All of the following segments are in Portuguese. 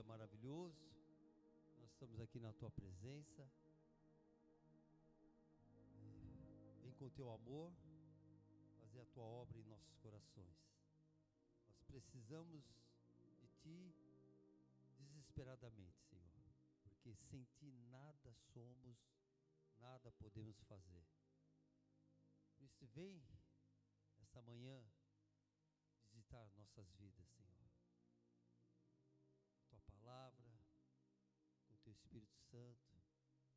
dia maravilhoso. Nós estamos aqui na tua presença. Vem com teu amor fazer a tua obra em nossos corações. Nós precisamos de ti desesperadamente, Senhor, porque sem ti nada somos, nada podemos fazer. Por isso, vem esta manhã visitar nossas vidas, Senhor. Espírito Santo,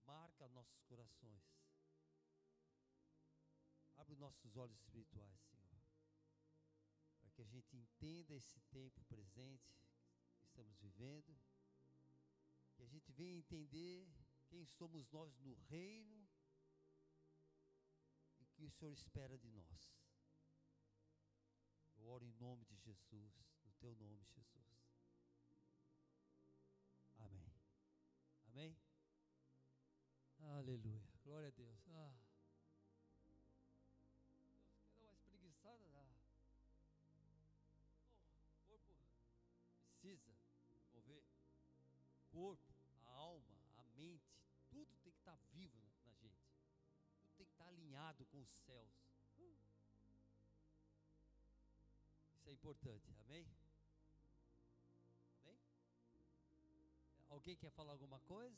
marca nossos corações. Abre os nossos olhos espirituais, Senhor, para que a gente entenda esse tempo presente que estamos vivendo, que a gente venha entender quem somos nós no reino e o que o Senhor espera de nós. Eu oro em nome de Jesus, no teu nome, Jesus. Amém. Aleluia. Glória a Deus. Ah. Deus quer dar uma espreguiçada. Ah. O corpo precisa mover. O corpo, a alma, a mente, tudo tem que estar vivo na, gente. Tudo tem que estar alinhado com os céus. Uh. Isso é importante? Amém? Alguém quer falar alguma coisa?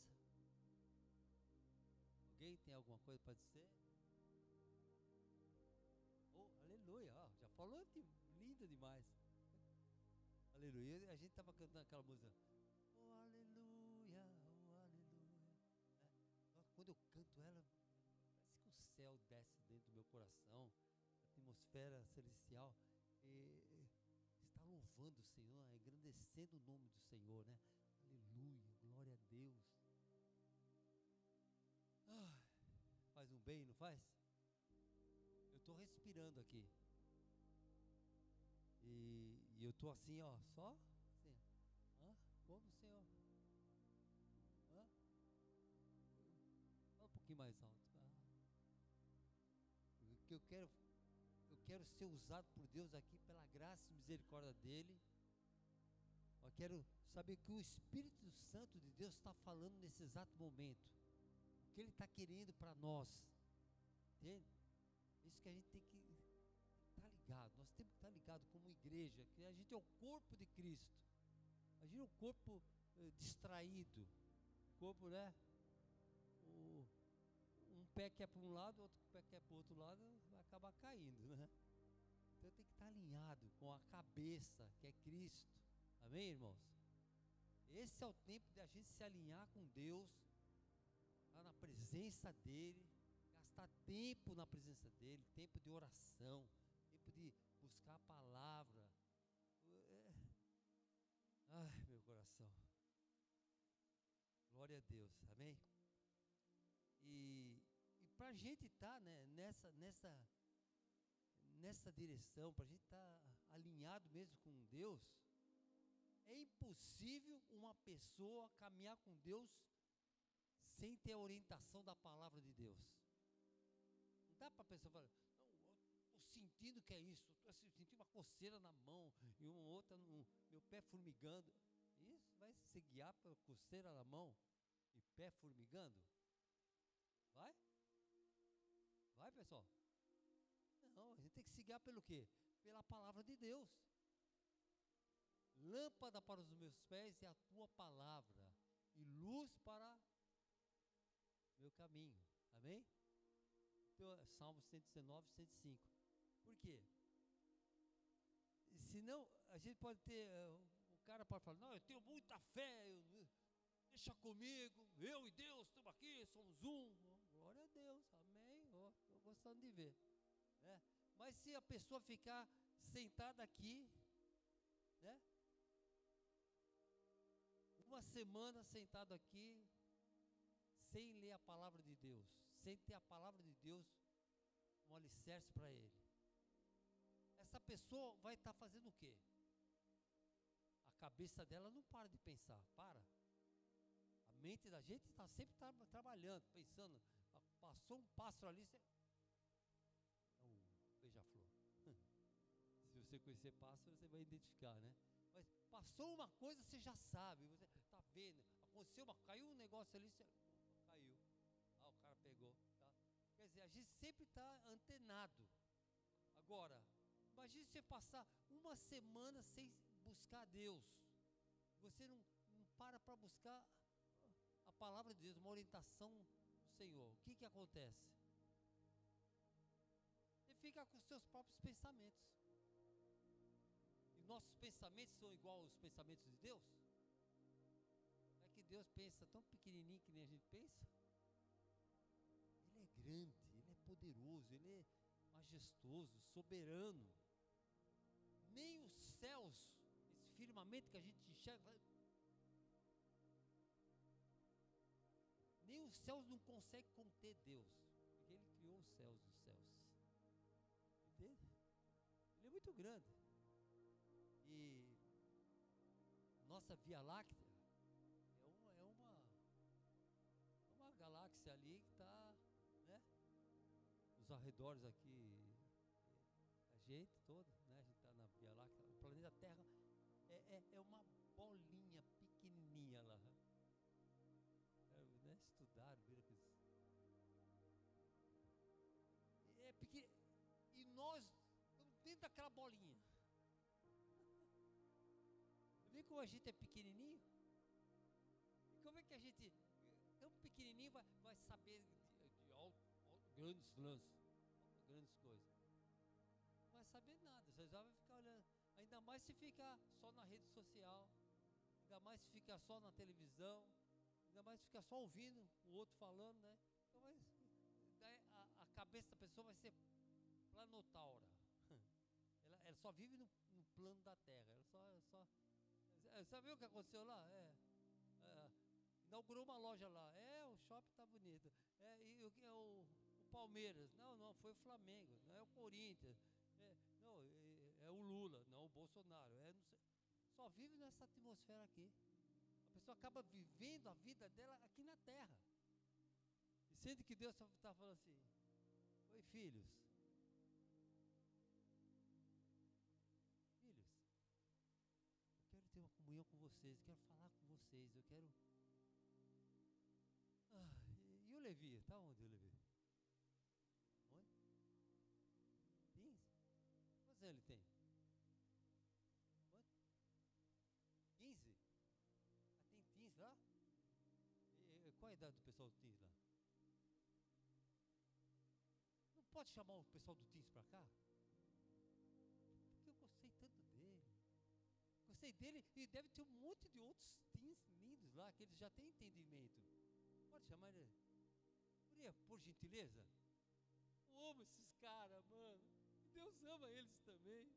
Alguém tem alguma coisa para dizer? Oh, aleluia, oh, já falou de, lindo demais. Aleluia. A gente estava cantando aquela música. Oh, aleluia, oh, aleluia. É. Quando eu canto ela, parece que o céu desce dentro do meu coração, a atmosfera celestial. E, está louvando o Senhor, engrandecendo o nome do Senhor, né? A Deus. Ah, faz um bem, não faz? Eu estou respirando aqui. E, e eu estou assim, ó, só assim. Hã? Como, Senhor? Um pouquinho mais alto. Ah. Porque eu quero, eu quero ser usado por Deus aqui pela graça e misericórdia dEle. Eu quero saber que o Espírito Santo de Deus está falando nesse exato momento. O que Ele está querendo para nós. Entende? Isso que a gente tem que estar tá ligado. Nós temos que estar tá ligado como igreja, que a gente é o corpo de Cristo. Imagina um corpo eh, distraído. Um corpo, né? O, um pé que é para um lado, outro pé que é para o outro lado, vai acabar caindo, né? Então tem que estar tá alinhado com a cabeça, que é Cristo. Amém, irmãos? Esse é o tempo de a gente se alinhar com Deus, estar na presença dEle, gastar tempo na presença dEle, tempo de oração, tempo de buscar a palavra. É. Ai, meu coração. Glória a Deus, amém? E, e para a gente estar tá, né, nessa, nessa, nessa direção, para a gente estar tá alinhado mesmo com Deus, é impossível uma pessoa caminhar com Deus sem ter a orientação da palavra de Deus. Não dá para a pessoa falar, não, estou sentindo que é isso, estou sentindo uma coceira na mão e uma outra no meu pé formigando. Isso vai se guiar para coceira na mão e pé formigando? Vai? Vai, pessoal? Não, a gente tem que se guiar pelo quê? Pela palavra de Deus. Lâmpada para os meus pés é a tua palavra, e luz para meu caminho. Amém? Então, Salmo 119, 105. Por quê? Senão, a gente pode ter. Eh, o cara pode falar: Não, eu tenho muita fé, eu, deixa comigo, eu e Deus estamos aqui, somos um. glória a Deus, amém. Estou gostando de ver. Né? Mas se a pessoa ficar sentada aqui, né? Uma semana sentado aqui, sem ler a palavra de Deus, sem ter a palavra de Deus um alicerce para ele. Essa pessoa vai estar tá fazendo o quê? A cabeça dela não para de pensar, para. A mente da gente está sempre tra trabalhando, pensando. Ah, passou um pássaro ali, você... é um beija-flor. Se você conhecer pássaro, você vai identificar, né? Mas passou uma coisa, você já sabe, você vendo. Aconteceu uma, caiu um negócio ali, caiu. Ah, o cara pegou. Tá? Quer dizer, a gente sempre está antenado. Agora, imagine você passar uma semana sem buscar Deus. Você não, não para para buscar a palavra de Deus, uma orientação do Senhor. O que, que acontece? Você fica com os seus próprios pensamentos. E nossos pensamentos são igual aos pensamentos de Deus? Deus pensa tão pequenininho que nem a gente pensa? Ele é grande, ele é poderoso, ele é majestoso, soberano. Nem os céus, esse firmamento que a gente enxerga, nem os céus não conseguem conter Deus, porque Ele criou os céus dos céus. Entende? Ele é muito grande. E nossa Via Láctea ali que está, né? Os arredores aqui, a gente toda, né? A gente está na Via Láctea. O planeta Terra é, é, é uma bolinha pequenininha lá. É, né? Estudaram, viram que é e nós dentro daquela bolinha. Vê como a gente é pequenininho? E como é que a gente, tão pequenininho, vai, vai saber de, de alto, grandes lances, grandes coisas? Não vai saber nada, você já vai ficar olhando. Ainda mais se ficar só na rede social, ainda mais se ficar só na televisão, ainda mais se ficar só ouvindo o outro falando, né? Então a, a cabeça da pessoa vai ser planotaura. Ela, ela só vive no, no, plano da terra. Ela só, só. Sabe o que aconteceu lá? É, inaugurou uma loja lá. É, o shopping tá bonito. É, e o, é o, o, Palmeiras. Não, não, foi o Flamengo. Não é o Corinthians. É, não, é, é, o Lula, não o Bolsonaro. É, só vive nessa atmosfera aqui. A pessoa acaba vivendo a vida dela aqui na terra. E sendo que Deus está falando assim: Oi, filhos, Filhos, eu quero ter uma comunhão com vocês, eu quero falar com vocês, eu quero. Levi? Está onde o Levi? Onde? 15? Quantos anos ele tem? Quanto? 15? Ah, tem 15 lá? E, qual a idade do pessoal do Teams lá? Não pode chamar o pessoal do Teams para cá? porque eu gostei tanto dele. Gostei dele e deve ter um monte de outros teens lindos lá que eles já têm entendimento. Pode chamar ele. Por, por gentileza? Eu amo esses caras, mano. Deus ama eles também.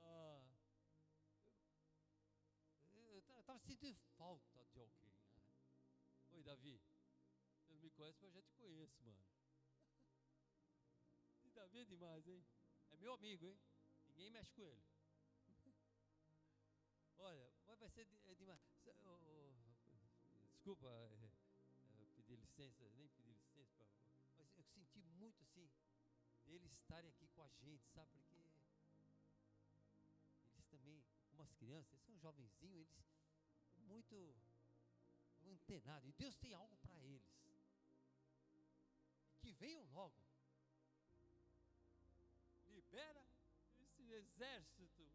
Ah, eu estava sentindo falta de alguém. Ah. Oi, Davi. Você não me conhece, mas eu já te conheço, mano. E Davi é demais, hein? É meu amigo, hein? Ninguém mexe com ele. Olha, vai ser é demais. Desculpa é, é, pedir licença, nem pedir licença, mas eu senti muito assim, deles estarem aqui com a gente, sabe? Porque eles também, como as crianças, eles são jovenzinhos, eles muito antenados. E Deus tem algo para eles. Que venham logo libera esse exército.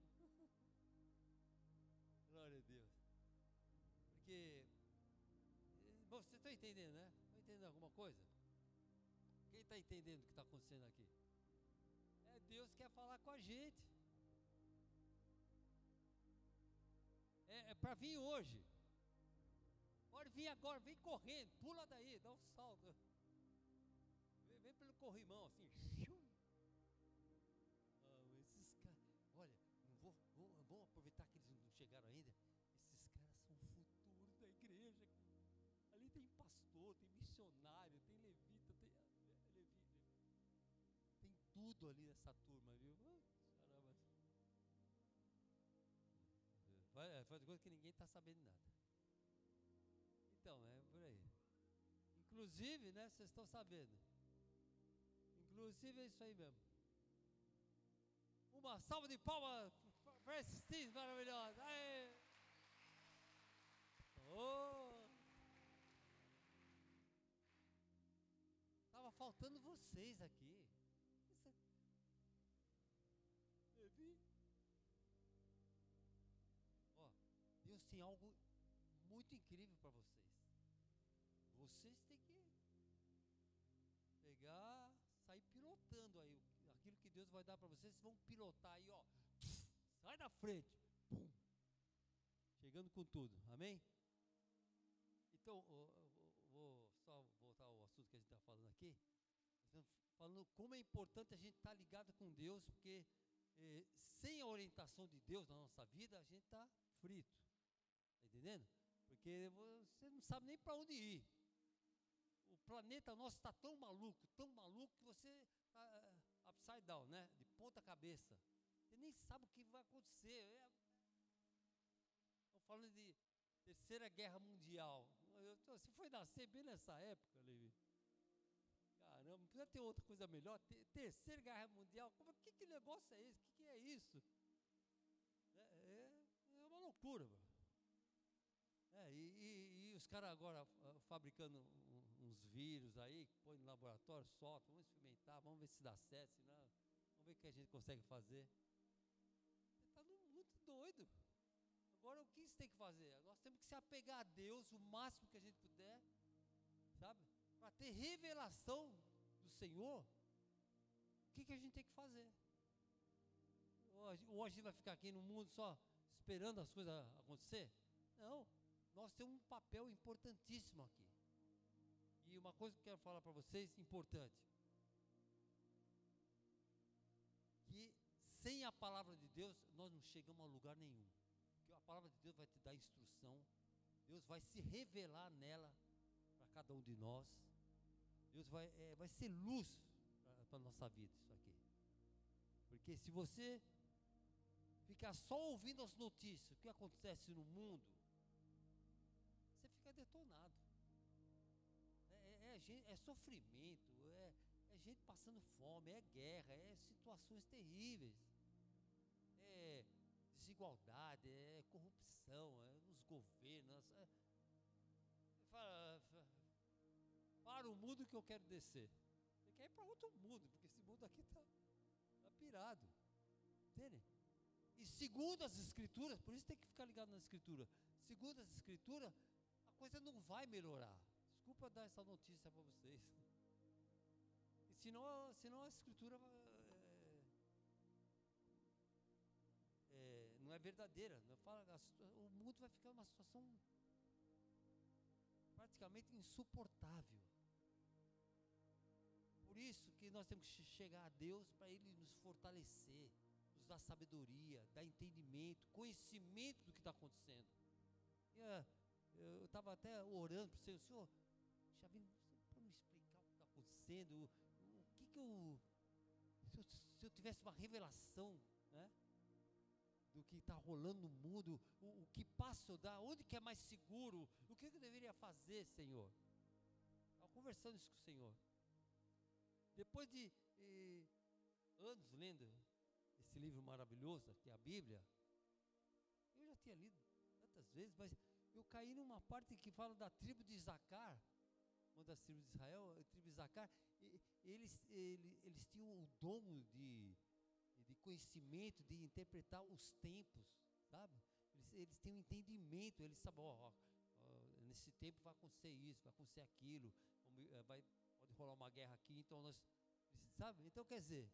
Você está entendendo, né? Está entendendo alguma coisa? Quem está entendendo o que está acontecendo aqui? É Deus que quer falar com a gente. É, é para vir hoje. Pode vir agora, vem correndo, pula daí, dá um salto. Vem, vem pelo corrimão assim pastor, tem missionário, tem levita, tem ah, levi, levi, tem tudo ali nessa turma, viu? Caramba. Faz, coisa que ninguém está sabendo nada. Então, é por aí. Inclusive, né, vocês estão sabendo. Inclusive é isso aí mesmo. Uma salva de palmas Francis maravilhosa. Aê. Oh. Faltando vocês aqui. Levi. Ó, Deus tem algo muito incrível para vocês. Vocês têm que pegar, sair pilotando aí aquilo que Deus vai dar para vocês, vocês vão pilotar aí, ó. Sai da frente. Pum. Chegando com tudo. Amém? Então, vou só voltar ao assunto que a gente está falando aqui. Falando como é importante a gente estar tá ligado com Deus, porque eh, sem a orientação de Deus na nossa vida, a gente está frito. Está entendendo? Porque você não sabe nem para onde ir. O planeta nosso está tão maluco, tão maluco, que você está upside down, né? De ponta cabeça. Você nem sabe o que vai acontecer. É... Estou falando de Terceira Guerra Mundial. Você foi nascer bem nessa época, Levi. Caramba, não precisa ter outra coisa melhor. Terceira Guerra Mundial. Como, que, que negócio é esse? O que, que é isso? É, é, é uma loucura. É, e, e, e, os caras agora uh, fabricando uns vírus aí, põe no laboratório, solta, vamos experimentar, vamos ver se dá certo, senão, vamos ver o que a gente consegue fazer. Está muito doido. Agora o que você tem que fazer? Nós temos que se apegar a Deus o máximo que a gente puder, sabe? Para ter revelação Senhor, o que, que a gente tem que fazer? Ou a gente vai ficar aqui no mundo só esperando as coisas acontecer? Não, nós temos um papel importantíssimo aqui. E uma coisa que eu quero falar para vocês, importante. Que sem a palavra de Deus, nós não chegamos a lugar nenhum. Porque a palavra de Deus vai te dar instrução. Deus vai se revelar nela para cada um de nós. Deus vai, é, vai ser luz para a nossa vida, isso aqui. Porque se você ficar só ouvindo as notícias, o que acontece no mundo, você fica detonado é, é sofrimento, é, é gente passando fome, é guerra, é situações terríveis, é desigualdade, é corrupção, é nos governos. É, para o mundo que eu quero descer. Você quer ir para outro mundo, porque esse mundo aqui está tá pirado. Entende? E segundo as escrituras, por isso tem que ficar ligado na escritura. Segundo as escrituras, a coisa não vai melhorar. Desculpa dar essa notícia para vocês. E senão, senão a escritura é, é, não é verdadeira. Não fala, o mundo vai ficar numa situação praticamente insuportável. Por isso que nós temos que chegar a Deus para Ele nos fortalecer, nos dar sabedoria, dar entendimento, conhecimento do que está acontecendo. Eu estava até orando para o Senhor, Senhor, já vim para me explicar o que está acontecendo, o, que que eu se, eu se, eu tivesse uma revelação, né? Do que está rolando no mundo, o, o, que passo dar, onde que é mais seguro, o que, que eu deveria fazer, Senhor? Estava conversando isso com o Senhor. Depois de eh, anos lendo esse livro maravilhoso, que é a Bíblia, eu já tinha lido tantas vezes, mas eu caí numa parte que fala da tribo de Zacar, uma das tribos de Israel, a tribo de Zacar, eles, eles, eles tinham o dom de, de conhecimento, de interpretar os tempos, sabe? Eles, eles têm um entendimento, eles sabem, ó, ó, nesse tempo vai acontecer isso, vai acontecer aquilo, eh, vai, rolar uma guerra aqui, então nós, sabe? Então quer dizer,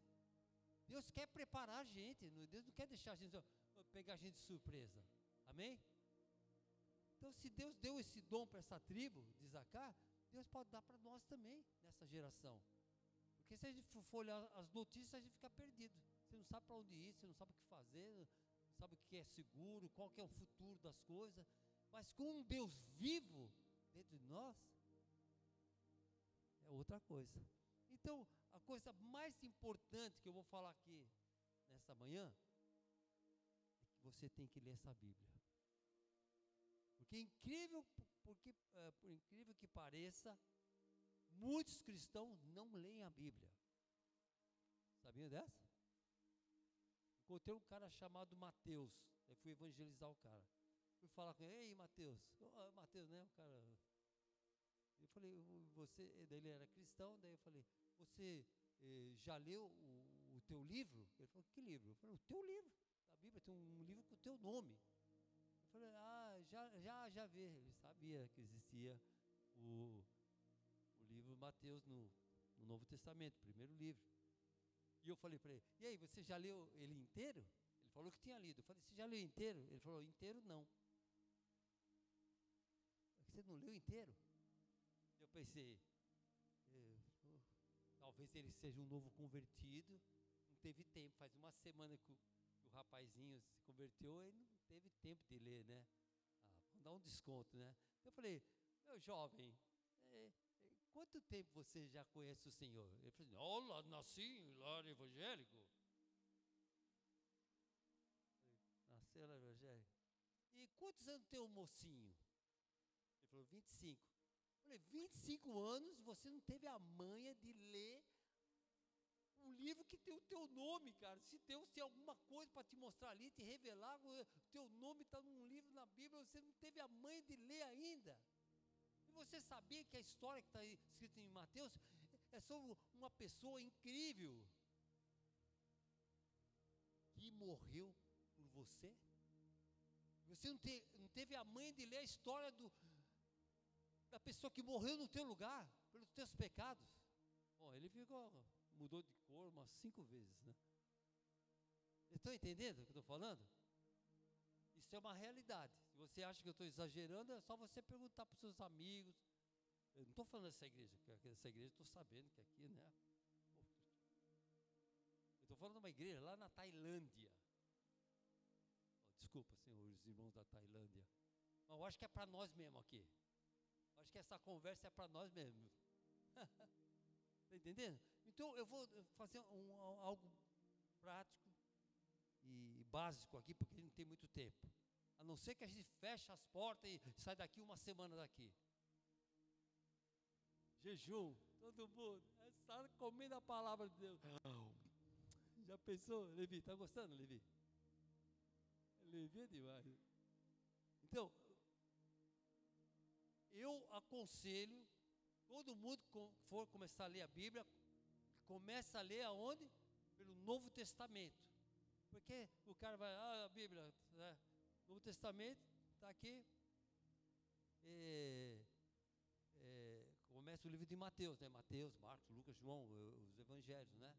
Deus quer preparar a gente, Deus não quer deixar a gente, pegar a gente de surpresa, amém? Então, se Deus deu esse dom para essa tribo de Zacar, Deus pode dar para nós também, nessa geração. Porque se a gente for olhar as notícias, a gente fica perdido. Você não sabe para onde ir, você não sabe o que fazer, não sabe o que é seguro, qual que é o futuro das coisas. Mas com um Deus vivo dentro de nós, é outra coisa. Então, a coisa mais importante que eu vou falar aqui nessa manhã é que você tem que ler essa Bíblia. Porque é incrível porque, uh, por incrível que pareça, muitos cristãos não leem a Bíblia. Sabia dessa? encontrei um cara chamado Mateus. Eu fui evangelizar o cara. Fui falar com ele, ei Mateus, oh, Mateus, né? O cara. Falei, você. Daí ele era cristão, daí eu falei, você eh, já leu o, o, teu livro? Ele falou, que livro? Eu falei, o teu livro. A Bíblia tem um livro com o teu nome. Eu falei, ah, já, já, já vi. Ele sabia que existia o, o livro Mateus no, no Novo Testamento, primeiro livro. E eu falei para ele: E aí, você já leu ele inteiro? Ele falou que tinha lido. Eu falei: Você já leu inteiro? Ele falou: Inteiro não. Você não leu inteiro? Eu pensei: é, Talvez ele seja um novo convertido. Não teve tempo. Faz uma semana que o, que o rapazinho se converteu e não teve tempo de ler, né? Ah, vamos dar um desconto, né? Eu falei: Meu jovem, é, quanto tempo você já conhece o Senhor? Ele falou, assim, olá, nasci em lar evangélico. Nasceu lá evangélico. E quantos anos tem o mocinho? Ele falou, 25. Falei, 25 anos você não teve a manha de ler um livro que tem o teu nome, cara. Se Deus tem alguma coisa para te mostrar ali, te revelar, o teu nome está num livro na Bíblia, você não teve a manha de ler ainda você sabia que a história que está escrita em Mateus é sobre uma pessoa incrível que morreu por você? Você não, te, não teve a mãe de ler a história do, da pessoa que morreu no teu lugar, pelos teus pecados? Bom, ele ficou, mudou de cor umas cinco vezes, né? Estão entendendo o que eu estou falando? Isso é uma realidade. Se você acha que eu estou exagerando, é só você perguntar para os seus amigos. Eu não estou falando dessa igreja, porque essa igreja estou sabendo que aqui, né? Eu estou falando de uma igreja lá na Tailândia. Oh, desculpa, senhores irmãos da Tailândia. Mas eu acho que é para nós mesmo aqui. Acho que essa conversa é para nós mesmo. Está entendendo? Então eu vou fazer um, algo prático e básico aqui, porque não tem muito tempo. A não ser que a gente feche as portas e sai daqui uma semana daqui. Jejum, todo mundo. É só comendo a palavra de Deus. Já pensou, Levi? Está gostando, Levi? Levi é demais. Então, eu aconselho todo mundo que for começar a ler a Bíblia, começa a ler aonde? Pelo Novo Testamento. Porque o cara vai, ah, a Bíblia, né? Novo Testamento, está aqui. É, é, começa o livro de Mateus, né? Mateus, Marcos, Lucas, João, os evangelhos, né?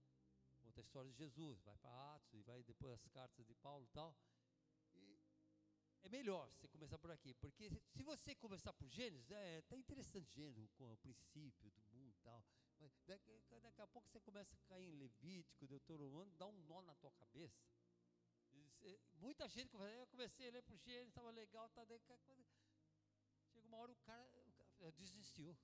Conta a história de Jesus, vai para Atos e vai depois as cartas de Paulo e tal. E é melhor você começar por aqui, porque se você começar por Gênesis, é até interessante Gênesis, com o princípio do mundo e tal. Mas daqui, daqui a pouco você começa a cair em Levítico, Deuteronômio, dá um nó na tua cabeça. Muita gente eu comecei a ler por Gênesis, estava legal, tá, daí, chega uma hora o cara, o cara desistiu.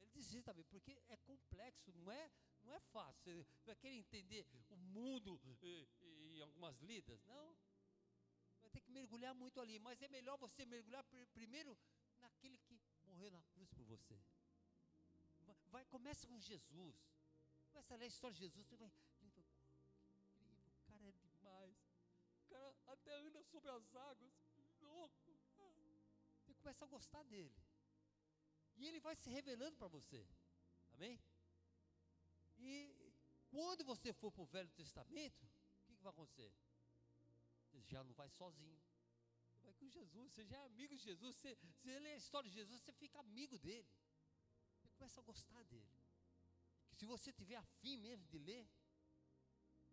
Ele desiste também, porque é complexo, não é, não é fácil. Você vai querer entender o mundo em algumas lidas? Não. Ter que mergulhar muito ali, mas é melhor você mergulhar primeiro naquele que morreu na cruz por você. Vai, começa com Jesus. Começa a ler a história de Jesus, você vai, incrível, o cara é demais cara até anda sobre as águas, louco. Você começa a gostar dele. E ele vai se revelando para você. Amém? E quando você for para o Velho Testamento, o que, que vai acontecer? Já não vai sozinho. Vai com Jesus, você já é amigo de Jesus. Você, você lê a história de Jesus, você fica amigo dele. Você começa a gostar dele. E se você tiver afim mesmo de ler,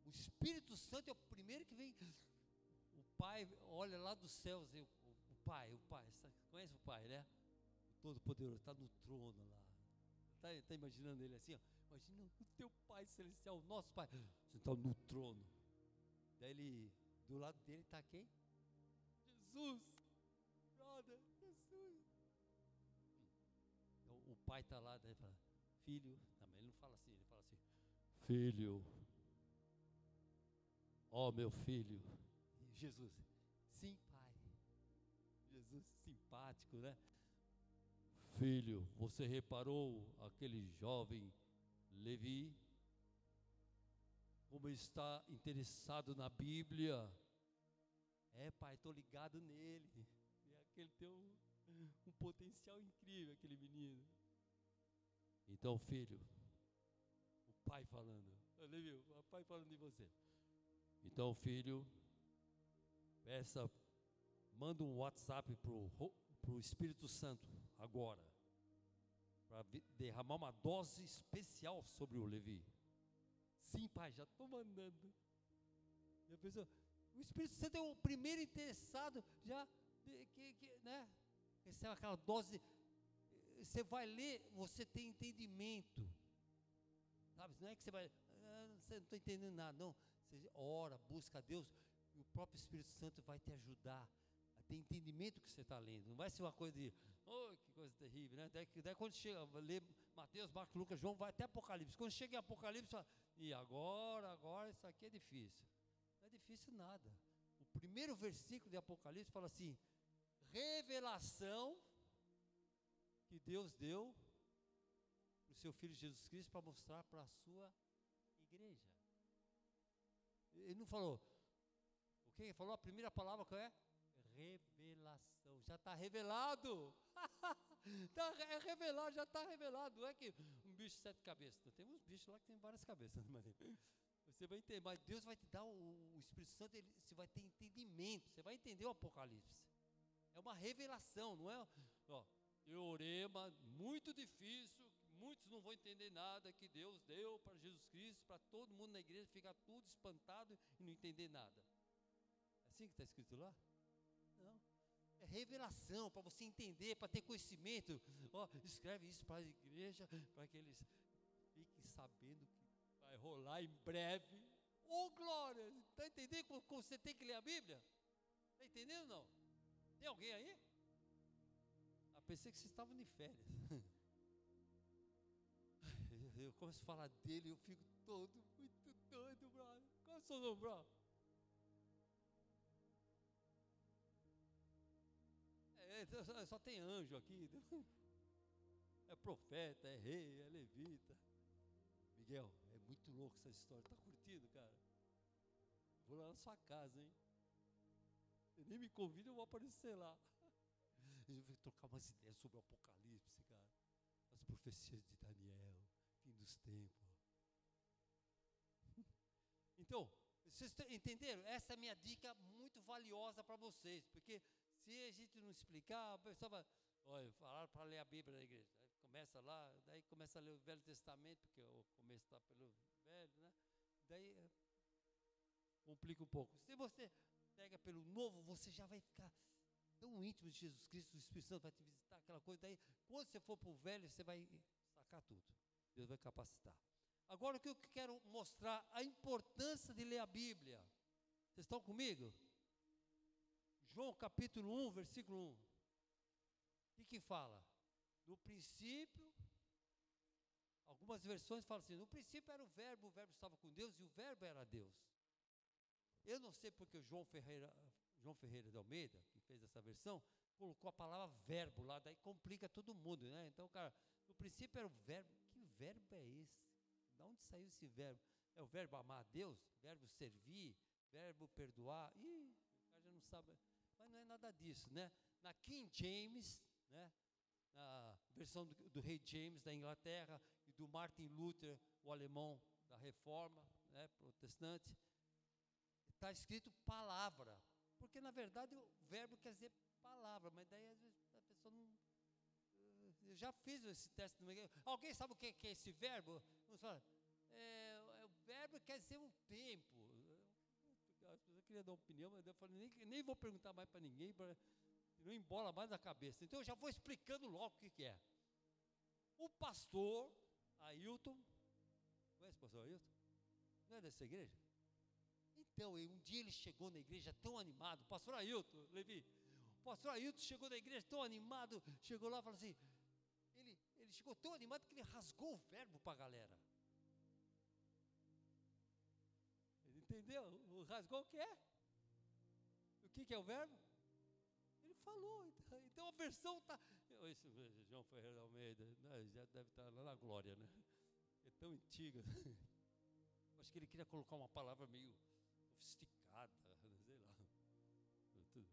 o Espírito Santo é o primeiro que vem o pai olha lá dos céus, o, o pai, o pai, conhece o pai, né? Todo-Poderoso, está no trono lá. Está tá imaginando ele assim, ó. Imagina o teu pai celestial, o nosso pai. Você está no trono. Daí ele, do lado dele está quem? Jesus. Brother, Jesus. Então, o pai está lá, daí fala, filho. Não, mas ele não fala assim, ele fala assim, filho. Ó oh, meu filho Jesus, sim, pai. Jesus simpático, né? Filho, você reparou aquele jovem Levi? como está interessado na Bíblia. É, pai, estou ligado nele. E aquele tem um, um potencial incrível, aquele menino. Então, filho, o pai falando, viu? O pai falando de você. Então, filho, peça, manda um WhatsApp para o Espírito Santo agora, para derramar uma dose especial sobre o Levi. Sim, pai, já estou mandando. E a pessoa, o Espírito Santo é o primeiro interessado, já, que, que, né? Recebe aquela dose. Você vai ler, você tem entendimento. Sabe? Não é que você vai. Ah, você não está entendendo nada. Não. Você ora, busca a Deus. E o próprio Espírito Santo vai te ajudar a ter entendimento do que você está lendo. Não vai ser uma coisa de. Oh, que coisa terrível, né? Daí, daí quando chega, lê Mateus, Marcos, Lucas, João, vai até Apocalipse. Quando chega em Apocalipse, fala, e agora, agora isso aqui é difícil. Difícil nada. O primeiro versículo de Apocalipse fala assim: revelação que Deus deu para o seu Filho Jesus Cristo para mostrar para a sua igreja. Ele não falou. O que ele falou? A primeira palavra qual é? Revelação. Já está revelado. tá, é revelado, já está revelado. Não é que um bicho de sete cabeças. Tem uns bichos lá que tem várias cabeças. Mas você vai entender. Mas Deus vai te dar o, o Espírito Santo, ele, você vai ter entendimento. Você vai entender o Apocalipse. É uma revelação, não é? Ó, Eurema, muito difícil, muitos não vão entender nada que Deus deu para Jesus Cristo, para todo mundo na igreja ficar tudo espantado e não entender nada. É assim que está escrito lá? Não. É revelação para você entender, para ter conhecimento. Ó, escreve isso para a igreja, para que eles fiquem sabendo vai rolar em breve. Ô oh, glória! Está entendendo como, você tem que ler a Bíblia? Está entendendo não? Tem alguém aí? Ah, pensei que vocês estavam de férias. Eu começo a falar dele eu fico todo muito doido, brother. Qual é o seu nome, brother? É, é só tem anjo aqui. É profeta, é rei, é levita. Miguel, muito louco essa história. Tá curtindo, cara? Vou lá na sua casa, hein? Nem me convida, eu vou aparecer lá. A gente vai trocar umas ideias sobre o Apocalipse, cara. As profecias de Daniel, fim dos tempos. Então, vocês entenderam? Essa é a minha dica muito valiosa para vocês, porque se a gente não explicar, a pessoa vai, olha, falaram para ler a Bíblia na igreja. Começa lá, daí começa a ler o Velho Testamento, porque o começo está pelo Velho, né? Daí eh, complica um pouco. Se você pega pelo novo, você já vai ficar tão íntimo de Jesus Cristo, o Espírito Santo vai te visitar, aquela coisa. Daí, quando você for para o velho, você vai sacar tudo. Deus vai capacitar. Agora, o que eu quero mostrar, a importância de ler a Bíblia. Vocês estão comigo? João capítulo 1, versículo 1. O que, que fala? No princípio, algumas versões falam assim: no princípio era o Verbo, o Verbo estava com Deus e o Verbo era Deus. Eu não sei porque o João Ferreira, João Ferreira de Almeida, que fez essa versão, colocou a palavra verbo lá, daí complica todo mundo, né? Então, cara, no princípio era o verbo. Que verbo é esse? De onde saiu esse verbo? É o verbo amar a Deus? Verbo servir? Verbo perdoar? Ih, o cara já não sabe. Mas não é nada disso, né? Na King James, né? Na versão do, do rei James da Inglaterra e do Martin Luther, o alemão da Reforma, né? Protestante está escrito palavra. Porque na verdade o verbo quer dizer palavra, mas daí às vezes a pessoa não. Eu já fiz esse teste Alguém sabe o que é esse verbo? Vamos falar. É, é, o verbo quer dizer um tempo. Eu queria dar opinião, mas eu falei, nem, nem vou perguntar mais para ninguém, para não embola mais a cabeça. Então eu já vou explicando logo o que, que é. O pastor Ailton, conhece o pastor Ailton? Não é dessa igreja? Então, um dia ele chegou na igreja tão animado, o pastor Ailton, Levi, o pastor Ailton chegou na igreja tão animado, chegou lá e falou assim, ele, ele chegou tão animado que ele rasgou o verbo para a galera. Ele entendeu? O rasgou o que é? O que, que é o verbo? Falou, então, então a versão está. Esse João Ferreira Almeida, né, já deve estar lá na glória, né? É tão antiga. Acho que ele queria colocar uma palavra meio sofisticada, sei lá.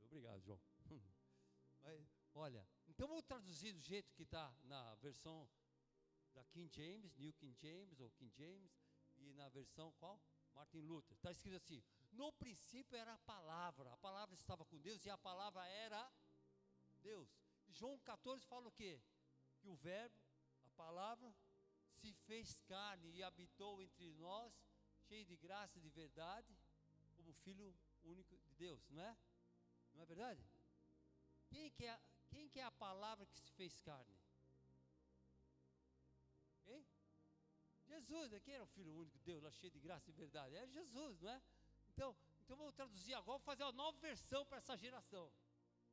Obrigado, João. Mas, olha, então vou traduzir do jeito que está na versão da King James, New King James ou King James, e na versão qual? Martin Luther. Está escrito assim: No princípio era a palavra, a palavra estava com Deus e a palavra era Deus. João 14 fala o quê? Que o Verbo, a palavra, se fez carne e habitou entre nós, cheio de graça e de verdade, como Filho único de Deus, não é? Não é verdade? Quem que é, quem que é a palavra que se fez carne? Quem? Jesus, quem era o Filho único de Deus, lá cheio de graça e verdade? É Jesus, não é? Então, então vou traduzir agora, vou fazer uma nova versão para essa geração.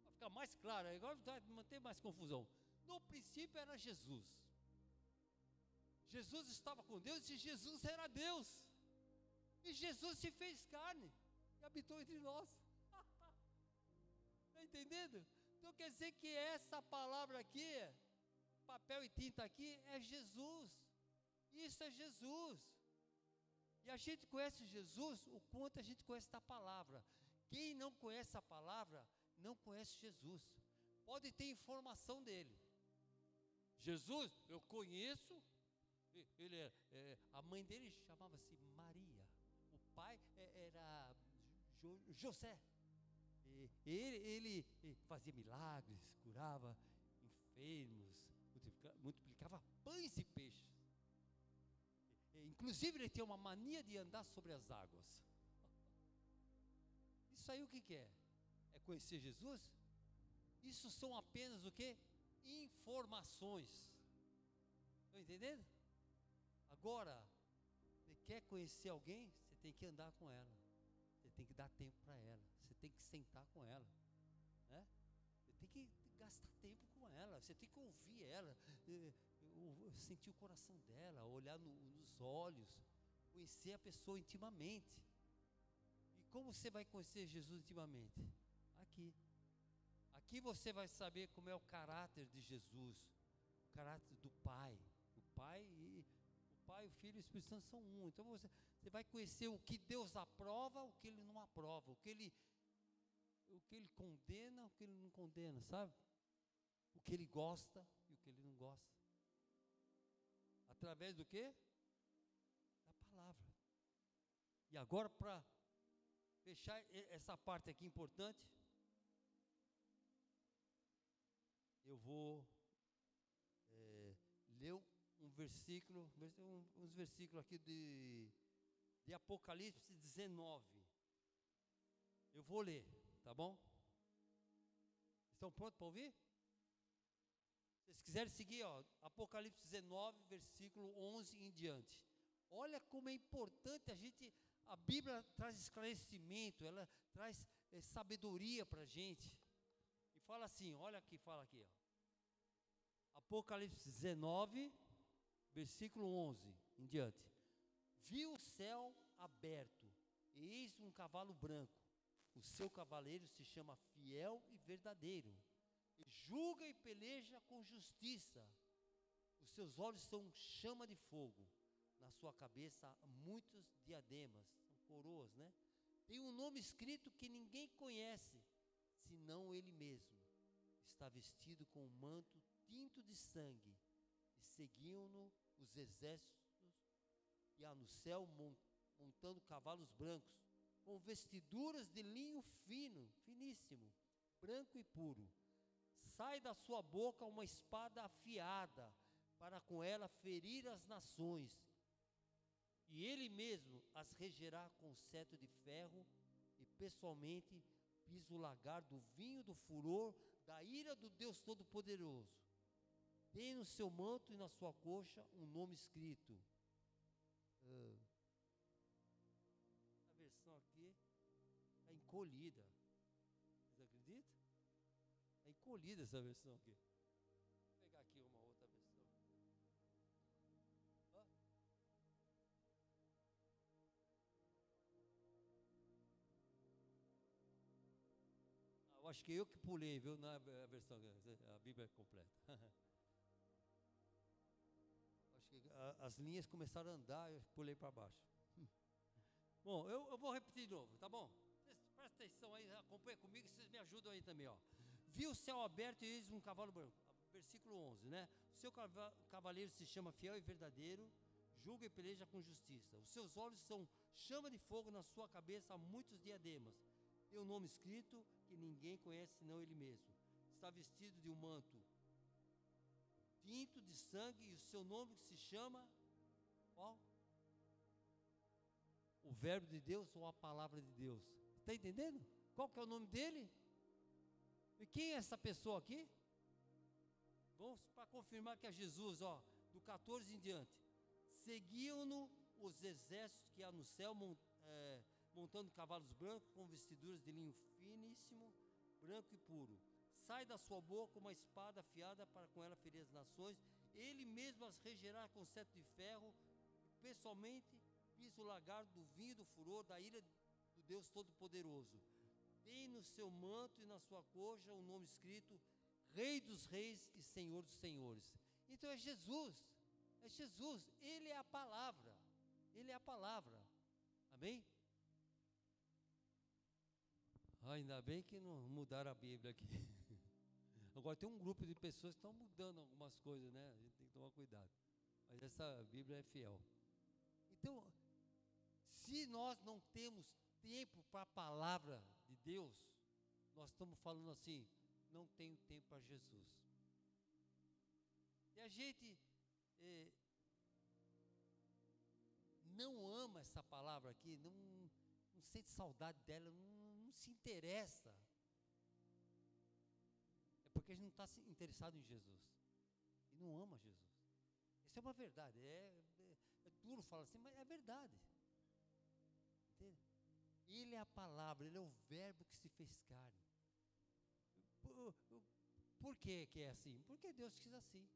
Para ficar mais claro, agora vai manter mais confusão. No princípio era Jesus. Jesus estava com Deus e Jesus era Deus. E Jesus se fez carne e habitou entre nós. Está entendendo? Então quer dizer que essa palavra aqui, papel e tinta aqui, é Jesus. Isso é Jesus. E a gente conhece Jesus o quanto a gente conhece da palavra. Quem não conhece a palavra, não conhece Jesus. Pode ter informação dele. Jesus, eu conheço. Ele é, é a mãe dele chamava-se Maria. O pai é, era José. Ele, ele, fazia milagres, curava enfermos, multiplicava pães e peixes. Inclusive ele tinha uma mania de andar sobre as águas. Isso aí o que, que é? É conhecer Jesus? Isso são apenas o que? Informações. Estão entendendo? Agora, você quer conhecer alguém? Você tem que andar com ela. Você tem que dar tempo para ela tem que sentar com ela, né? Você tem que gastar tempo com ela, você tem que ouvir ela, sentir o coração dela, olhar no, nos olhos, conhecer a pessoa intimamente. E como você vai conhecer Jesus intimamente? Aqui. Aqui você vai saber como é o caráter de Jesus, o caráter do Pai. O Pai e o Pai, o Filho e o Espírito Santo são um. Então você, você vai conhecer o que Deus aprova, o que Ele não aprova, o que Ele o que ele condena, o que ele não condena, sabe? O que ele gosta e o que ele não gosta. Através do que? Da palavra. E agora, para fechar essa parte aqui importante, eu vou é, ler um versículo, uns versículos aqui de, de Apocalipse 19. Eu vou ler. Tá bom? Estão prontos para ouvir? Se vocês quiserem seguir, ó, Apocalipse 19, versículo 11 em diante. Olha como é importante a gente. A Bíblia traz esclarecimento, ela traz é, sabedoria para a gente. E fala assim: olha aqui, fala aqui. Ó. Apocalipse 19, versículo 11 em diante. Viu o céu aberto, eis um cavalo branco o seu cavaleiro se chama fiel e verdadeiro. Julga e peleja com justiça. Os seus olhos são chama de fogo. Na sua cabeça muitos diademas, são coroas, né? Tem um nome escrito que ninguém conhece, senão ele mesmo. Está vestido com um manto tinto de sangue. E seguiam-no os exércitos, e há no céu montando cavalos brancos com vestiduras de linho fino, finíssimo, branco e puro. Sai da sua boca uma espada afiada, para com ela ferir as nações. E ele mesmo as regerá com cetro de ferro, e pessoalmente pisa o lagar do vinho do furor da ira do Deus Todo-Poderoso. Tem no seu manto e na sua coxa um nome escrito. Uh, encolhida. Encolhida essa versão aqui. Vou pegar aqui uma outra versão. Ah, eu acho que eu que pulei, viu? Na versão, a Bíblia completa. acho que as linhas começaram a andar, eu pulei para baixo. Bom, eu, eu vou repetir de novo, tá bom? Prestem atenção aí, acompanha comigo, vocês me ajudam aí também, ó. Viu o céu aberto e eis um cavalo branco. Versículo 11, né? O seu cavaleiro se chama fiel e verdadeiro, julga e peleja com justiça. Os seus olhos são chama de fogo na sua cabeça há muitos diademas. Tem um nome escrito que ninguém conhece senão ele mesmo. Está vestido de um manto tinto de sangue e o seu nome se chama qual? O verbo de Deus ou a palavra de Deus? Está entendendo? Qual que é o nome dele? E quem é essa pessoa aqui? Vamos para confirmar que é Jesus, ó, do 14 em diante. Seguiam-no os exércitos que há no céu, é, montando cavalos brancos com vestiduras de linho finíssimo, branco e puro. Sai da sua boca uma espada afiada para com ela ferir as nações. Ele mesmo as regerá com cetro de ferro. Pessoalmente pisa o lagarto do vinho do furor da ira do Deus Todo-Poderoso. Tem no seu manto e na sua coxa o nome escrito Rei dos Reis e Senhor dos Senhores. Então é Jesus, é Jesus, Ele é a palavra, Ele é a palavra, amém? Ainda bem que não mudaram a Bíblia aqui. Agora tem um grupo de pessoas que estão mudando algumas coisas, né? A gente tem que tomar cuidado. Mas essa Bíblia é fiel. Então, se nós não temos tempo para a palavra Deus, nós estamos falando assim, não tenho tempo para Jesus. E a gente é, não ama essa palavra aqui, não, não sente saudade dela, não, não se interessa. É porque a gente não está interessado em Jesus. E não ama Jesus. Isso é uma verdade. É, é, é duro falar assim, mas é verdade. Ele é a palavra, ele é o verbo que se fez carne. Por, por que, que é assim? Porque Deus quis assim.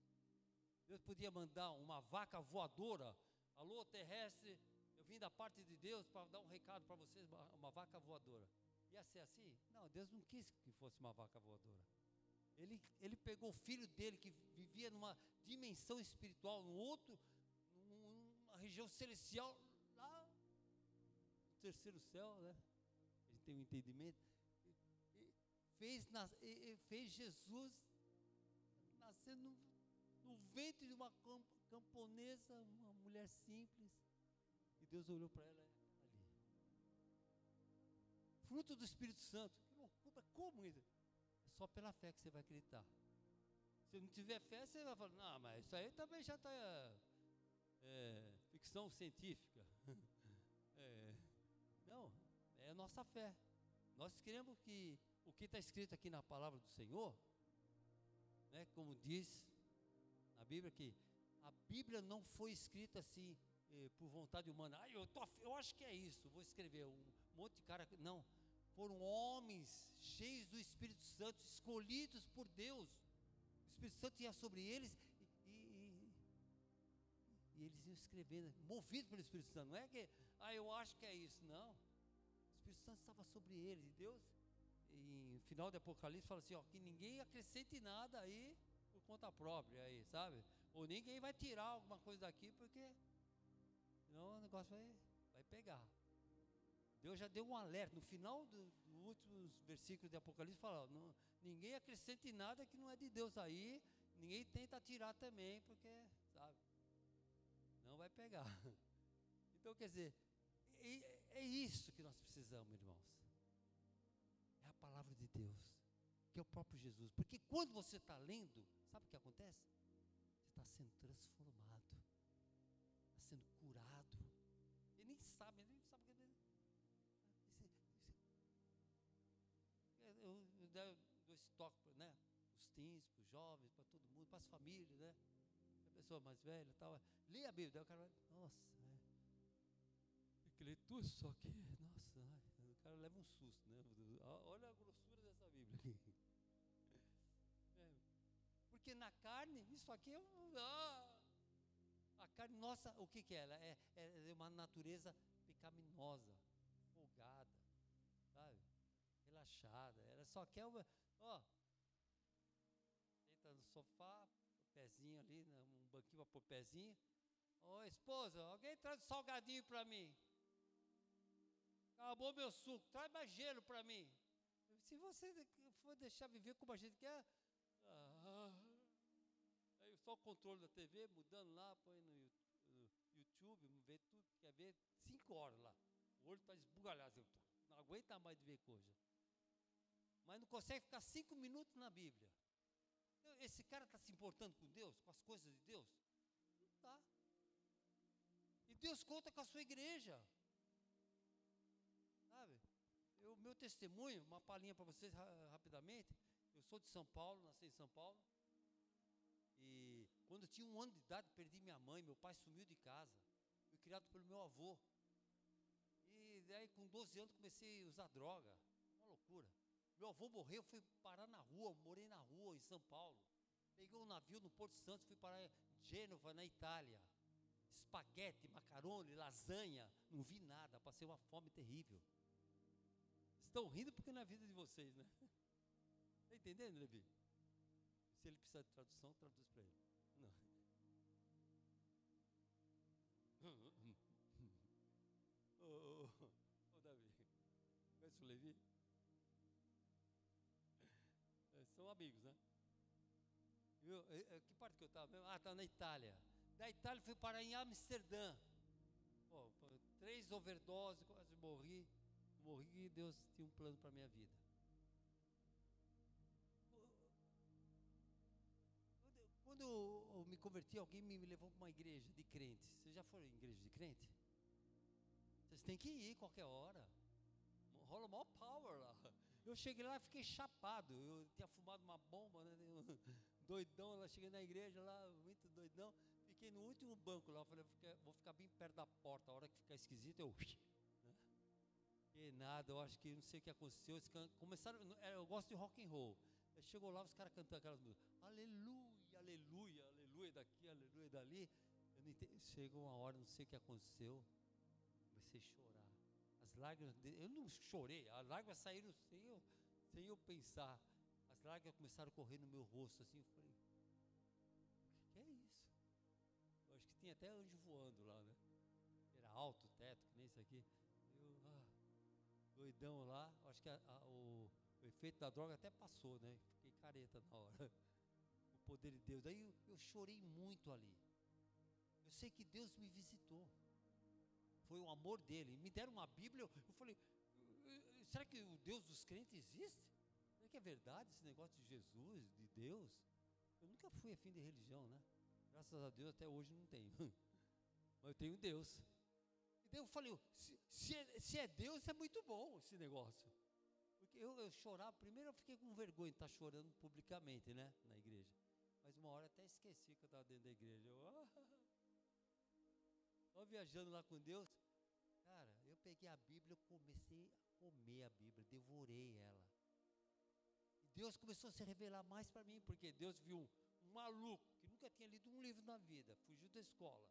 Deus podia mandar uma vaca voadora, alô terrestre, eu vim da parte de Deus para dar um recado para vocês, uma, vaca voadora. Ia ser assim? Não, Deus não quis que fosse uma vaca voadora. Ele, ele pegou o filho dele que vivia numa dimensão espiritual, num outro, numa região celestial, terceiro céu, né? A gente tem um entendimento. Fez, fez Jesus nascer no, no ventre de uma camponesa, uma mulher simples. E Deus olhou para ela fruto do Espírito Santo. Como isso? É só pela fé que você vai acreditar. Se não tiver fé, você vai falar, não, mas isso aí também já está é, ficção científica. Nossa fé. Nós queremos que o que está escrito aqui na palavra do Senhor, né, como diz na Bíblia, que a Bíblia não foi escrita assim eh, por vontade humana. Ah, eu, tô, eu acho que é isso, vou escrever um monte de cara. Não, foram homens cheios do Espírito Santo, escolhidos por Deus. O Espírito Santo ia sobre eles e, e, e eles iam escrevendo, movidos pelo Espírito Santo. Não é que, ah, eu acho que é isso. Não. Espírito Santo estava sobre eles. E Deus, em final de Apocalipse, fala assim: ó, que ninguém acrescente nada aí por conta própria, aí, sabe? Ou ninguém vai tirar alguma coisa daqui, porque senão o negócio vai, vai pegar. Deus já deu um alerta. No final dos do últimos versículos de Apocalipse, fala: não, ninguém acrescente nada que não é de Deus aí, ninguém tenta tirar também, porque, sabe, não vai pegar. Então, quer dizer, é, é isso que nós precisamos, irmãos. É a palavra de Deus, que é o próprio Jesus. Porque quando você está lendo, sabe o que acontece? Você está sendo transformado, está sendo curado. Ele nem sabe, ele eu dou esse toque, né? Os teens, para os jovens, para todo mundo, para as famílias, né? A pessoa mais velha tal. Lê a Bíblia, o cara vai, nossa, é. Que ler tudo isso aqui, nossa, o cara leva um susto, né? Olha a grossura dessa Bíblia. É, porque na carne, isso aqui é um. Ah, a carne nossa, o que, que é? Ela é, é uma natureza pecaminosa, folgada, sabe? relaxada. Ela só quer uma. Ó. Deita no sofá, pezinho ali, né, um banquinho para pôr pezinho. Ô esposa, alguém traz um salgadinho para mim. Acabou meu suco, traz mais gelo para mim. Se você for deixar viver como a gente quer, ah, aí só o controle da TV, mudando lá, põe no, no YouTube, vê tudo, quer ver cinco horas lá. O olho está esbugalhado, não aguenta mais de ver coisa. Mas não consegue ficar cinco minutos na Bíblia. Esse cara está se importando com Deus, com as coisas de Deus? Não está. E Deus conta com a sua igreja. Meu testemunho, uma palhinha para vocês rapidamente. Eu sou de São Paulo, nasci em São Paulo. E quando eu tinha um ano de idade, perdi minha mãe, meu pai sumiu de casa. Fui criado pelo meu avô. E daí com 12 anos comecei a usar droga. Uma loucura. Meu avô morreu, fui parar na rua, morei na rua em São Paulo. Peguei um navio no Porto Santo, fui parar em Gênova, na Itália. Espaguete, macarone, lasanha, não vi nada, passei uma fome terrível. Estão rindo porque não é a vida de vocês, né? Está entendendo, Levi? Se ele precisar de tradução, traduz para ele. Não. Ô, oh, oh, oh, Davi, conhece o Levi? É, são amigos, né? Viu? É, é, que parte que eu estava? Ah, estava na Itália. Da Itália fui parar em Amsterdã. Pô, três overdoses, quase morri morri e Deus tinha um plano para a minha vida. Quando eu me converti, alguém me levou para uma igreja de crentes. Vocês já foram em igreja de crente? Vocês têm que ir qualquer hora. Rola maior power lá. Eu cheguei lá e fiquei chapado. Eu tinha fumado uma bomba, né? doidão. Lá cheguei na igreja lá, muito doidão. Fiquei no último banco lá. Falei, vou ficar bem perto da porta. A hora que ficar esquisito, eu que nada, eu acho que não sei o que aconteceu. Eles começaram, é, eu gosto de rock and roll. Chegou lá, os caras cantando aquelas músicas. Aleluia, aleluia, aleluia daqui, aleluia dali. Eu não entendi. Chegou uma hora, não sei o que aconteceu. Comecei a chorar. As lágrimas, eu não chorei, as lágrimas saíram sem eu, sem eu pensar. As lágrimas começaram a correr no meu rosto, assim. Eu falei, o que é isso? Eu acho que tinha até anjo voando lá, né? Era alto doidão lá, acho que a, a, o, o, efeito da droga até passou, né? Fiquei careta na hora. O poder de Deus. Aí eu, eu chorei muito ali. Eu sei que Deus me visitou. Foi o amor dele. Me deram uma Bíblia. Eu, eu falei: será que o Deus dos crentes existe? Será que é verdade esse negócio de Jesus, de Deus? Eu nunca fui afim de religião, né? Graças a Deus até hoje não tenho. Mas eu tenho Deus. Eu falei, se, se, é, se é Deus, é muito bom esse negócio. Porque eu, eu chorava, primeiro eu fiquei com vergonha de estar chorando publicamente, né, na igreja. Mas uma hora até esqueci que eu estava dentro da igreja. Eu, ah, viajando lá com Deus. Cara, eu peguei a Bíblia, eu comecei a comer a Bíblia, devorei ela. E Deus começou a se revelar mais para mim, porque Deus viu um maluco que nunca tinha lido um livro na vida, fugiu da escola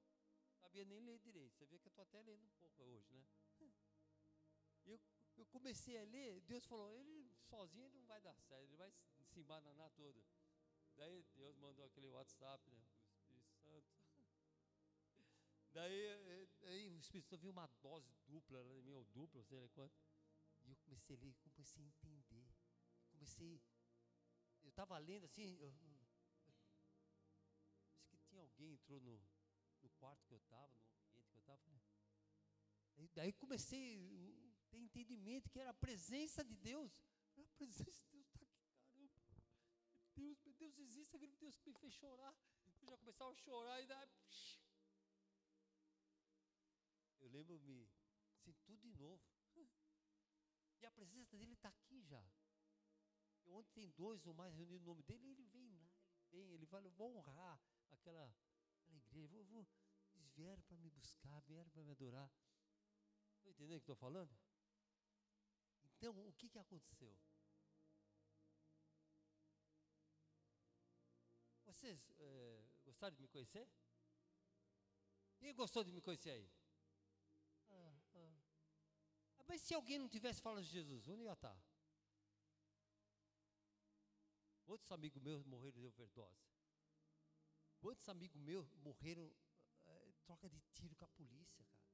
sabia nem ler direito. Você vê que eu estou até lendo um pouco hoje, né? E eu, eu comecei a ler, Deus falou, ele sozinho ele não vai dar certo, ele vai se embananar todo. Daí Deus mandou aquele WhatsApp, né? O Espírito Santo. Daí, aí o Espírito Santo viu uma dose dupla, né, meu dupla, sei lá quanto. E eu comecei a ler, comecei a entender. Comecei. Eu estava lendo assim. Eu, eu, acho que tinha alguém entrou no quarto que eu estava, no ambiente que eu estava. Daí comecei a ter entendimento que era a presença de Deus. A presença de Deus está aqui, caramba. Deus, meu Deus existe, aquele Deus que me fez chorar. Eu já começava a chorar e daí. Eu lembro-me, assim, tudo de novo. E a presença dele está aqui já. E onde tem dois ou mais reunidos no nome dele, ele vem lá, ele vem, ele vai, eu vou honrar aquela aquela igreja. Vou, vou, eles vieram para me buscar, vieram para me adorar. Estão entendendo o que estou falando? Então, o que, que aconteceu? Vocês é, gostaram de me conhecer? Quem gostou de me conhecer aí? Ah, ah. Mas se alguém não tivesse falado de Jesus, onde ia estar? Outros amigos meus morreram de overdose. Quantos amigos meus morreram troca de tiro com a polícia, cara?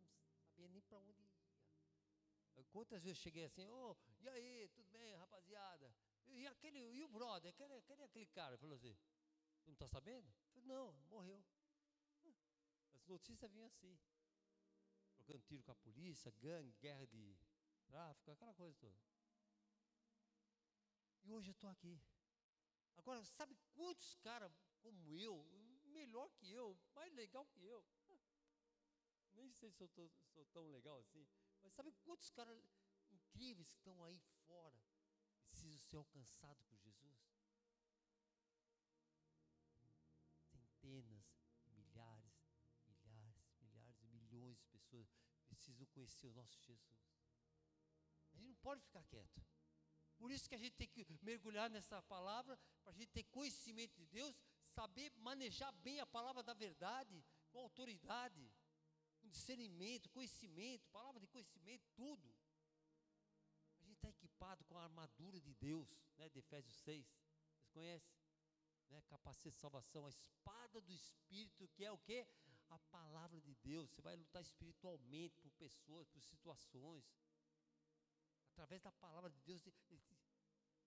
Eu não sabia nem para onde ia. Quantas vezes cheguei assim, ô, oh, e aí, tudo bem, rapaziada? E aquele, e o brother, cadê, cadê aquele cara? Falou assim, não está sabendo? Eu falei, não, morreu. As notícias vinham assim. Trocando tiro com a polícia, gangue, guerra de tráfico, aquela coisa toda. E hoje eu estou aqui. Agora, sabe quantos caras como eu, melhor que eu, mais legal que eu? Nem sei se eu tô, sou tão legal assim. Mas sabe quantos caras incríveis que estão aí fora precisam ser alcançados por Jesus? Centenas, milhares, milhares, milhares milhões de pessoas precisam conhecer o nosso Jesus. A gente não pode ficar quieto. Por isso que a gente tem que mergulhar nessa palavra, para a gente ter conhecimento de Deus, saber manejar bem a palavra da verdade, com autoridade com discernimento, conhecimento, palavra de conhecimento, tudo. A gente está equipado com a armadura de Deus, né, de Efésios 6. Vocês conhecem? Né, capacete de salvação, a espada do Espírito, que é o que? A palavra de Deus. Você vai lutar espiritualmente por pessoas, por situações. Através da palavra de Deus,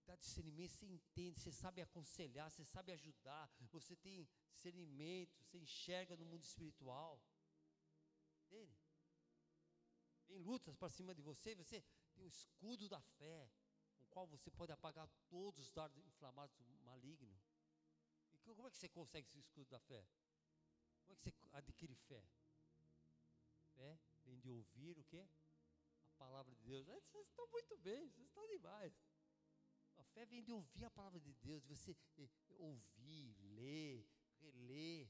dá discernimento, você entende, você sabe aconselhar, você sabe ajudar, você tem discernimento, você enxerga no mundo espiritual dele. Vem lutas para cima de você, você tem um escudo da fé, com o qual você pode apagar todos os dardos inflamados do maligno. E como é que você consegue esse escudo da fé? Como é que você adquire fé? Fé vem de ouvir o quê? A palavra de Deus. Vocês estão muito bem, vocês estão demais. A fé vem de ouvir a palavra de Deus, de você eh, ouvir, ler, reler,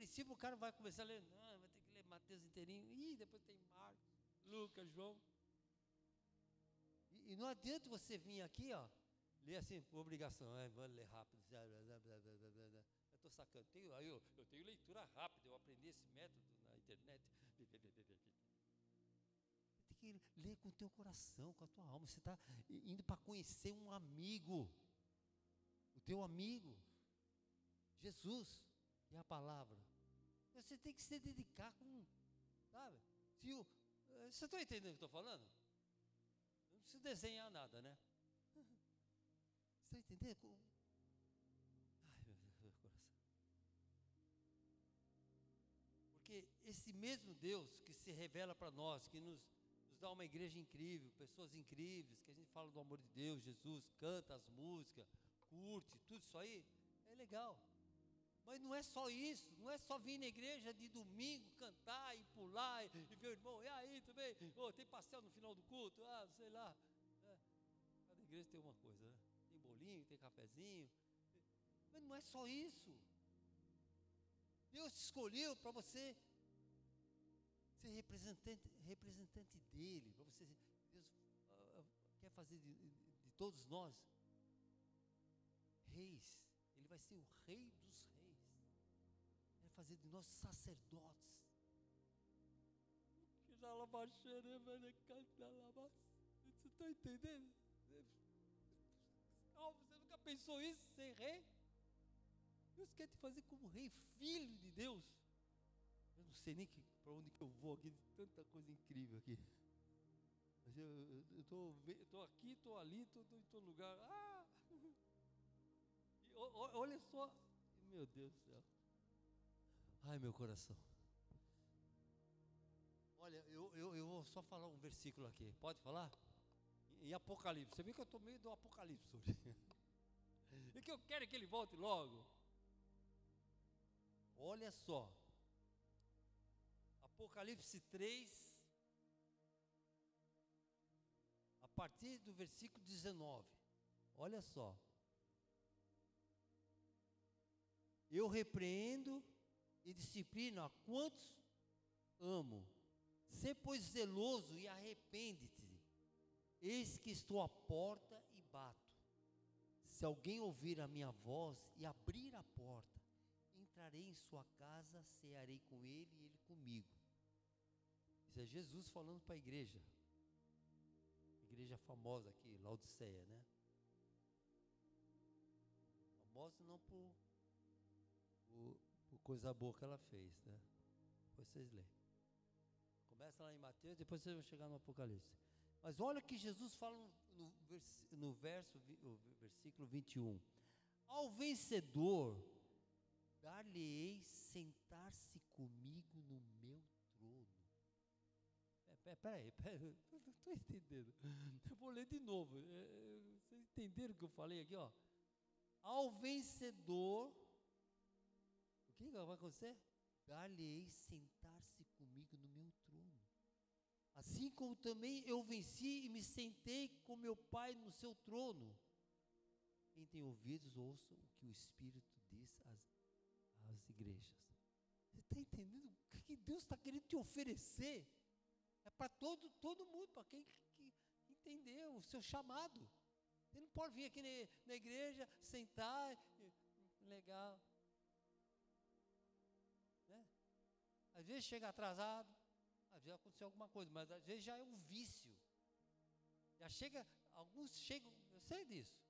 princípio o cara vai começar a ler, não, vai ter que ler Mateus inteirinho, e depois tem Marcos, Lucas, João. E, e, não adianta você vir aqui, ó, ler assim, por obrigação, é, vou ler rápido, eu estou sacando. Tenho, eu, eu tenho leitura rápida, eu aprendi esse método na internet. Que ler com o teu coração, com a tua alma. Você está indo para conhecer um amigo, o teu amigo, Jesus, que é a palavra. Você tem que se dedicar com, sabe? Se o, eh, você está entendendo o que eu estou falando? Não precisa desenhar nada, né? Você está entendendo? Ai, meu Deus, meu coração. Porque esse mesmo Deus que se revela para nós, que nos, dá uma igreja incrível, pessoas incríveis, que a gente fala do amor de Deus, Jesus, canta as músicas, curte, tudo isso aí, é legal. Mas não é só isso, não é só vir na igreja de domingo cantar e pular e, e ver o irmão, e aí, bem? Oh, tem pastel no final do culto? Ah, sei lá. É. Cada igreja tem uma coisa, né? Tem bolinho, tem cafezinho. Mas não é só isso. Deus te escolheu para você ser representante, representante dele, para você. Deus uh, quer fazer de, de todos nós reis. Ele vai ser o rei dos fazer de nós sacerdotes. Você está entendendo? Calma, você nunca pensou isso, ser rei? Deus quer te fazer como rei, filho de Deus. Eu não sei nem para onde que eu vou aqui, tanta coisa incrível aqui. Mas eu estou aqui, estou ali, estou em todo lugar. Ah! E, olha só, meu Deus do céu. Ai, meu coração. Olha, eu, eu, eu vou só falar um versículo aqui. Pode falar? Em Apocalipse. Você viu que eu estou meio do Apocalipse hoje. E que eu quero que ele volte logo. Olha só. Apocalipse 3. A partir do versículo 19. Olha só. Eu repreendo e disciplina a quantos amo. Sê, pois, zeloso e arrepende-te. Eis que estou à porta e bato. Se alguém ouvir a minha voz e abrir a porta, entrarei em sua casa, cearei com ele e ele comigo. Isso é Jesus falando para a igreja. Igreja famosa aqui, Laodiceia, né? Famosa não por, por por coisa boa que ela fez, né? Depois vocês lêem. Começa lá em Mateus, depois vocês vão chegar no Apocalipse. Mas olha o que Jesus fala no, no verso, no versículo 21. Ao vencedor, dar-lhe-ei sentar-se comigo no peraí, peraí, não estou entendendo. Eu vou ler de novo. É, é, vocês entenderam o que eu falei aqui? Ó? Ao vencedor, o que vai acontecer? Dar-lhe-ei sentar-se comigo no meu trono. Assim como também eu venci e me sentei com meu Pai no seu trono. Quem tem ouvidos, ouça o que o Espírito diz às, às igrejas. Você está entendendo o que Deus está querendo te oferecer? É para todo, todo mundo, para quem que, entendeu o seu chamado. Você não pode vir aqui na, na igreja, sentar, legal. Né? Às vezes chega atrasado, às vezes aconteceu alguma coisa, mas às vezes já é um vício. Já chega, alguns chegam, eu sei disso.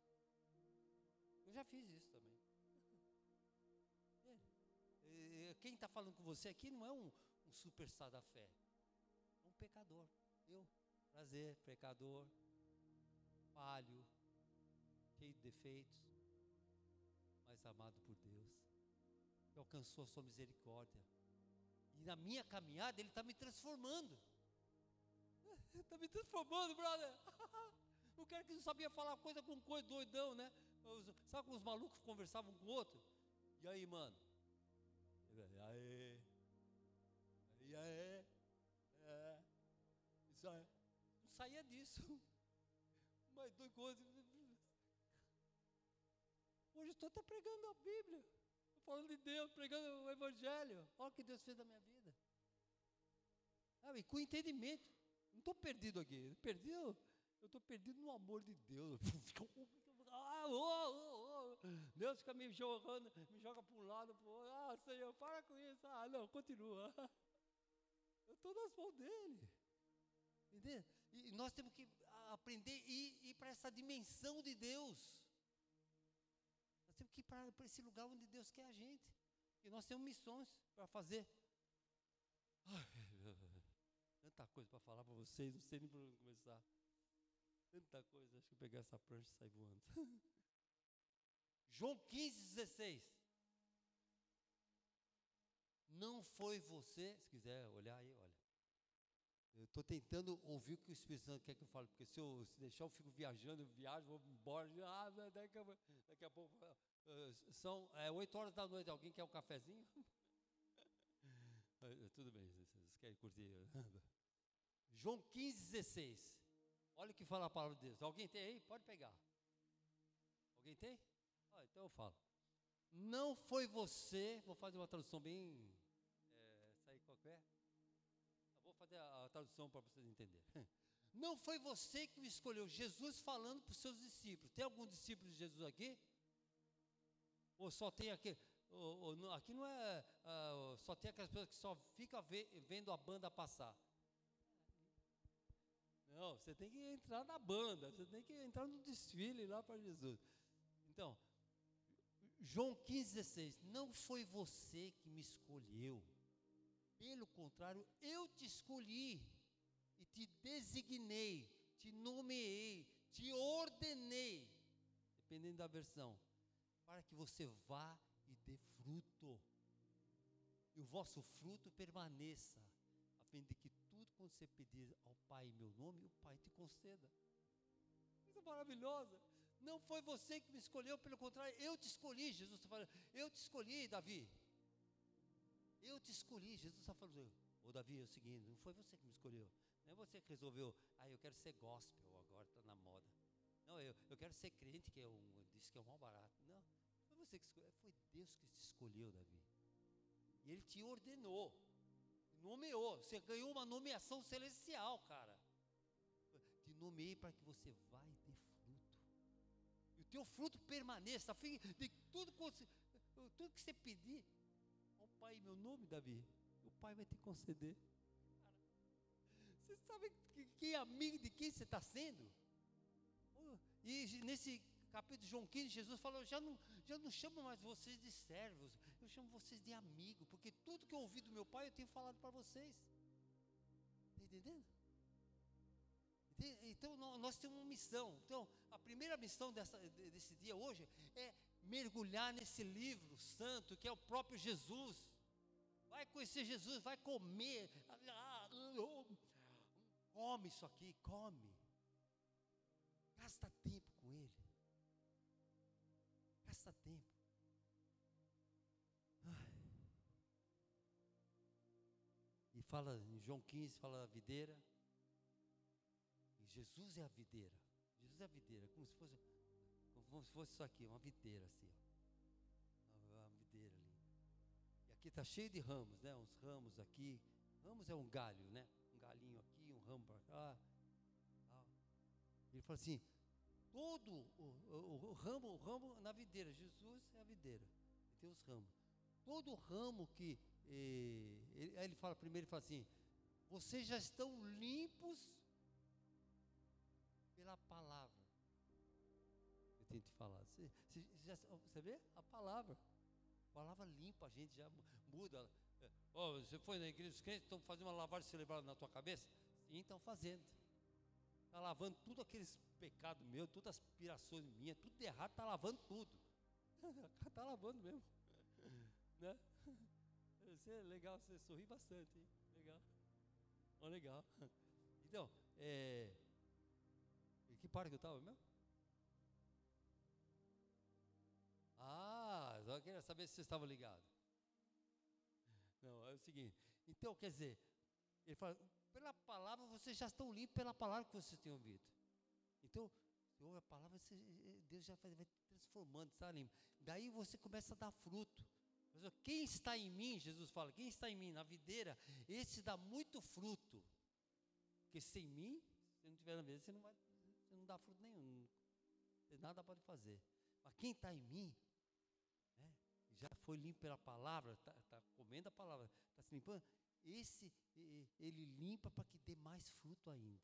Eu já fiz isso também. É, quem está falando com você aqui não é um, um superstar da fé, é pecador. Eu, prazer, pecador, falho, cheio de defeitos, mas amado por Deus, que alcançou a sua misericórdia e na minha caminhada, Ele está me transformando. Está me transformando, brother. O cara que não sabia falar coisa com coisa, doidão, né? Sabe como os malucos conversavam com o outro? E aí, mano? E aí? E aí? É. Isso aí. Não saía disso. Mas dois coisas. Hoje estou até pregando a Bíblia falando de Deus, pregando o Evangelho. Olha o que Deus fez na minha vida. Sabe, com entendimento. Não estou perdido aqui. Perdido, eu estou perdido no amor de Deus. Ah, oh, oh, oh. Deus fica me jogando, me joga para um lado, para outro. Ah, Senhor, para com isso. Ah, não, continua. Eu estou nas mãos dele. Entendeu? E nós temos que aprender a ir, ir para essa dimensão de Deus temos que ir para esse lugar onde Deus quer a gente. E nós temos missões para fazer. Ai, tanta coisa para falar para vocês, não sei nem por onde começar. Tanta coisa, acho que eu pegar essa prancha e sair voando. João 15, 16. Não foi você, se quiser olhar aí. Estou tentando ouvir o que o Espírito Santo quer que eu fale, porque se eu se deixar eu fico viajando, eu viajo, vou embora, ah, daqui, a, daqui a pouco Uh, são é, 8 horas da noite. Alguém quer um cafezinho? uh, tudo bem, vocês querem curtir. João 15, 16. Olha o que fala a palavra de Deus. Alguém tem aí? Pode pegar. Alguém tem? Ah, então eu falo. Não foi você, vou fazer uma tradução bem. A, tradução para vocês entenderem. Não foi você que me escolheu. Jesus falando para os seus discípulos. Tem algum discípulo de Jesus aqui? Ou só tem aquele. Ou, ou, aqui não é. Uh, só tem aquelas pessoas que só ficam vendo a banda passar. Não, você tem que entrar na banda, você tem que entrar no desfile lá para Jesus. Então, João 15, 16. Não foi você que me escolheu. Pelo contrário, eu te escolhi e te designei, te nomeei, te ordenei, dependendo da versão, para que você vá e dê fruto. E o vosso fruto permaneça, a fim de que tudo quanto você pedir ao Pai em meu nome, o Pai te conceda. Coisa maravilhosa. Não foi você que me escolheu, pelo contrário, eu te escolhi. Jesus está falando, eu te escolhi, Davi. Eu te escolhi. Jesus está falando, ô Davi, é o seguinte, não foi você que me escolheu. Não é você que resolveu, ah, eu quero ser gospel, agora está na moda. Não, eu, eu quero ser crente, que é um, disse que é um mal barato. Não, você que escolheu, foi Deus que te escolheu, Davi. E Ele te ordenou, nomeou. Você ganhou uma nomeação celestial, cara. Te nomeei para que você vá e dê fruto. E o teu fruto permaneça, fim de tudo, tudo que você pedir Pai em meu nome, Davi, o Pai vai te conceder. Você sabe que, que amigo de quem você está sendo? E nesse capítulo de João 15, Jesus falou: já não, já não chamo mais vocês de servos, eu chamo vocês de amigo, porque tudo que eu ouvi do meu pai eu tenho falado para vocês. entendendo? Então nós temos uma missão. Então, a primeira missão dessa, desse dia hoje é mergulhar nesse livro santo que é o próprio Jesus. Vai conhecer Jesus, vai comer. Come isso aqui, come. Gasta tempo com Ele. Gasta tempo. E fala em João 15, fala da videira. Jesus é a videira. Jesus é a videira, como se fosse, como se fosse isso aqui, uma videira assim, ó. Aqui está cheio de ramos, né? Uns ramos aqui. Ramos é um galho, né? Um galinho aqui, um ramo para cá. Ele fala assim: todo o, o, o, ramo, o ramo na videira, Jesus é a videira. E tem os ramos. Todo ramo que. Eh, ele, aí ele fala primeiro, ele fala assim: vocês já estão limpos pela palavra. Eu tenho te falar. Você, você, já, você vê? A palavra. Palavra limpa a gente, já muda. Oh, você foi na igreja dos crentes, estão fazendo uma lavagem cerebral na tua cabeça? Sim, estão fazendo. Está lavando tudo aqueles pecados meus, todas as aspirações minhas, tudo errado, está lavando tudo. Está lavando mesmo. Né? Você é legal, você sorri bastante, hein? Legal. Oh, legal. Então, é, que parte que eu estava mesmo? Ah, eu queria saber se vocês estavam ligados. Não, é o seguinte. Então, quer dizer, ele fala, pela palavra vocês já estão limpos pela palavra que vocês têm ouvido. Então, você ouve a palavra, você, Deus já vai, transformando, está limpo. Daí você começa a dar fruto. Quem está em mim, Jesus fala, quem está em mim, na videira, esse dá muito fruto. Porque sem mim, se não tiver na videira, você não vai você não dá fruto nenhum, nada pode fazer. Mas quem está em mim, já foi limpo pela palavra, está tá comendo a palavra, está se limpando, esse ele limpa para que dê mais fruto ainda.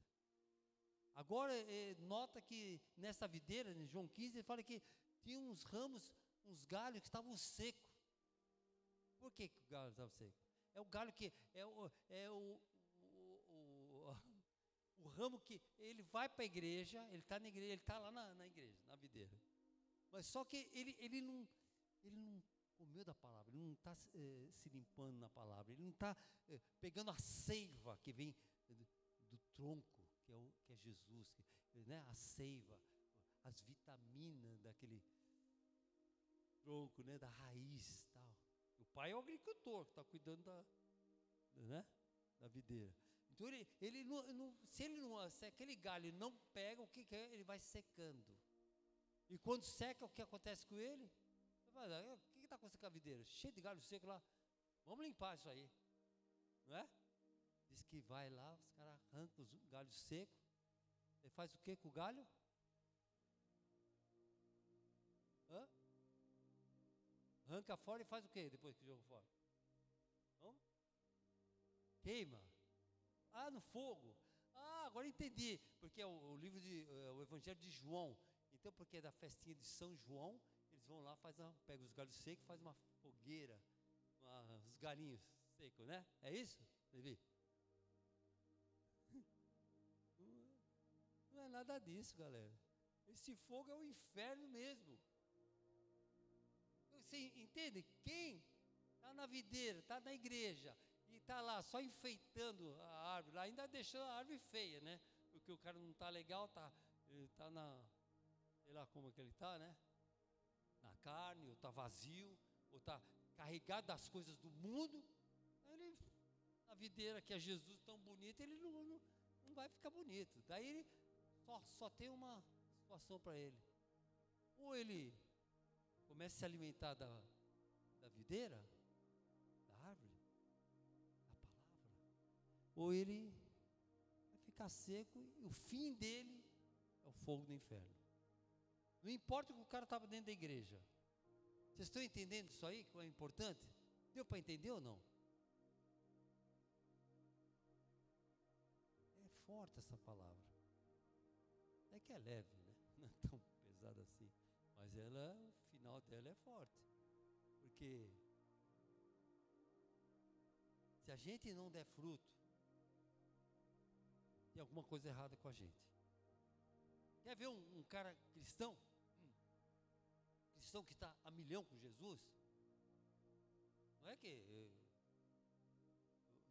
Agora, é, nota que nessa videira, em João 15, ele fala que tinha uns ramos, uns galhos que estavam secos. Por que, que o galho estava seco? É o galho que é o, é o, o, o o ramo que ele vai para a igreja, ele está na igreja, ele está lá na, na, igreja, na videira. Mas só que ele, ele, não, ele não comeu da palavra, ele não está eh, se limpando na palavra, ele não está eh, pegando a seiva que vem do, do tronco, que é, o, que é Jesus, que, né, a seiva, as vitaminas daquele tronco, né, da raiz tal. O pai é o agricultor que está cuidando da, né, da videira. Então ele, ele não, não, se ele não, se aquele galho não pega, o que, que é? Ele vai secando. E quando seca, o que acontece com ele? Está com essa cavideira? Cheio de galho seco lá. Vamos limpar isso aí. Não é? Diz que vai lá, os caras arrancam os galhos secos. Ele faz o que com o galho? Hã? Arranca fora e faz o que depois que joga fora? Não? Queima. Ah, no fogo. Ah, agora entendi. Porque é o, o livro de é o Evangelho de João. Então, porque é da festinha de São João, eles vão lá, faz uma, pegam os galhos secos, faz uma fogueira, uma, os galinhos secos, né? É isso, Levi? Não é nada disso, galera. Esse fogo é o inferno mesmo. Você entende? Quem está na videira, está na igreja, e está lá só enfeitando a árvore, ainda deixando a árvore feia, né? Porque o cara não está legal, tá, está na, sei lá como é que ele está, né? Na carne, ou está vazio, ou está carregado das coisas do mundo. Ele, a videira que é Jesus tão bonita, ele não, não, não vai ficar bonito. Daí ele só, só tem uma situação para ele. Ou ele começa a se alimentar da, da videira, ou ele vai ficar seco e o fim dele é o fogo do inferno. Não importa que o cara estava dentro da igreja. Vocês estão entendendo isso aí, que é importante? Deu para entender ou não? É forte essa palavra. É que é leve, né? Não é tão pesada assim. Mas ela, o final dela é forte. Porque se a gente não der fruto, tem alguma coisa errada com a gente. Quer ver um, um cara cristão? Hum. Cristão que está a milhão com Jesus? Não é que eh,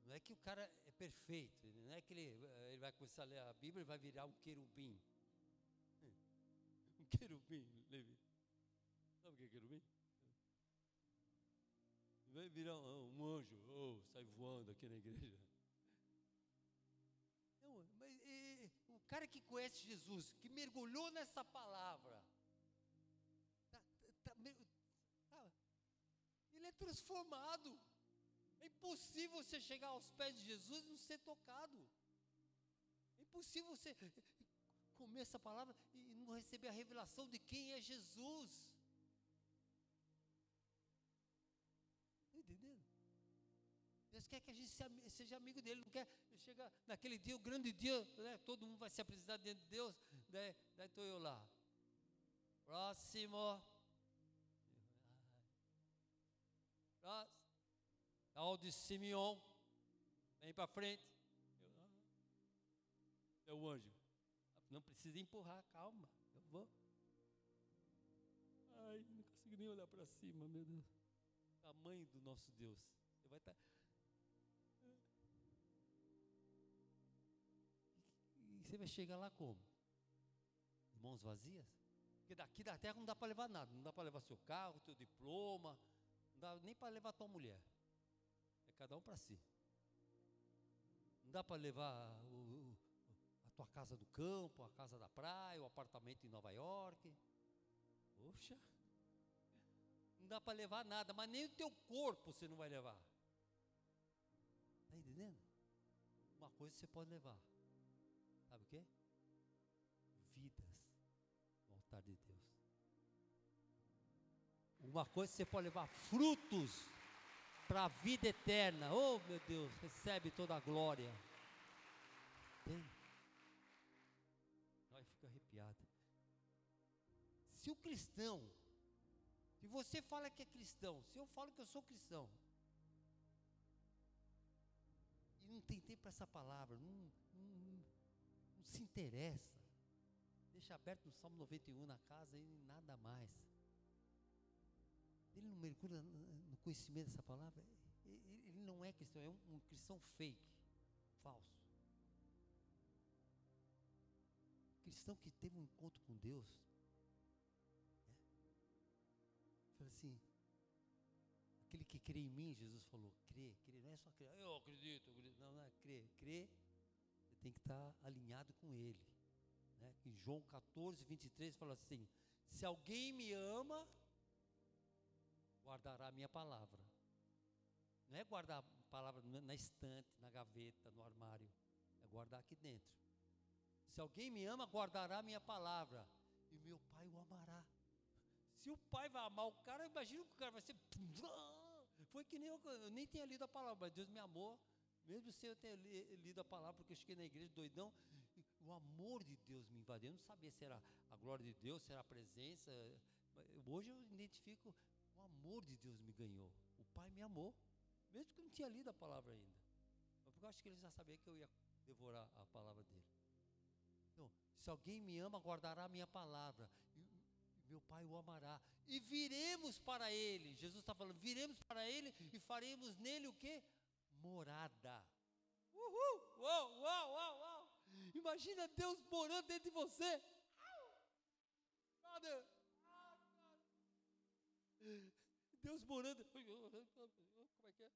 não é que o cara é perfeito, não é que ele, eh, ele vai começar a ler a Bíblia e vai virar um querubim. Um querubim, Levi. Sabe o que é querubim? Vai virar um, um anjo, oh, sai voando aqui na igreja. Cara que conhece Jesus, que mergulhou nessa palavra, tá, tá, tá, ele é transformado. É impossível você chegar aos pés de Jesus e não ser tocado. É impossível você comer essa palavra e não receber a revelação de quem é Jesus. Deus quer que a gente seja amigo dele, não quer chegar naquele dia, o grande dia, né, todo mundo vai se apresentar diante de Deus, daí, estou eu lá. Próximo. Próximo. Tal de Simeon, vem para frente. É o anjo. Não precisa empurrar, calma, eu vou. Ai, não consigo nem olhar para cima, meu Deus. Tamanho do nosso Deus. Você vai estar. Tá... Você vai chegar lá como? Mãos vazias? Porque daqui da terra não dá para levar nada. Não dá para levar seu carro, seu diploma. Não dá nem para levar tua mulher. É cada um para si. Não dá para levar o, tua casa do campo, a casa da praia, o apartamento em Nova York. Poxa, não dá para levar nada, mas nem o teu corpo você não vai levar. Está entendendo? Uma coisa você pode levar. Sabe o quê? Vidas no altar de Deus. Uma coisa você pode levar frutos para a vida eterna. Oh, meu Deus, recebe toda a glória. Entende? Se o cristão, se você fala que é cristão, se eu falo que eu sou cristão, e não tem tempo para essa palavra, não, se interessa, deixa aberto no Salmo 91 na casa e nada mais. Ele não mergulha no conhecimento dessa palavra, ele não é cristão, é um, cristão fake, falso. Cristão que teve um encontro com Deus, assim, aquele que crê em mim, Jesus falou, crê, crê, não é só crer, eu acredito, eu acredito. não, não é crer, crer, tem que estar alinhado com Ele. Né? Em João 14, 23 fala assim: se alguém me ama, guardará a minha palavra. Não é guardar a palavra na estante, na gaveta, no armário, é guardar aqui dentro. Se alguém me ama, guardará a minha palavra, e meu Pai o amará. Se o pai vai amar o cara, imagina que o cara vai ser. Foi que nem eu, eu nem tinha lido a palavra, mas Deus me amou, mesmo sem eu ter lido a palavra, porque eu cheguei na igreja doidão. O amor de Deus me invadiu. Eu não sabia se era a glória de Deus, se era a presença. Hoje eu identifico o amor de Deus me ganhou. O Pai me amou, mesmo que eu não tinha lido a palavra ainda. Porque eu acho que ele já sabia que eu ia devorar a palavra dele. Então, se alguém me ama, guardará a minha palavra meu Pai o amará. E viremos para Ele. Jesus está falando, viremos para Ele e faremos nele o que? Morada. Uhul! Uau, uau, uau, uau! Imagina Deus morando dentro de você. Father. Deus morando. Como é que é?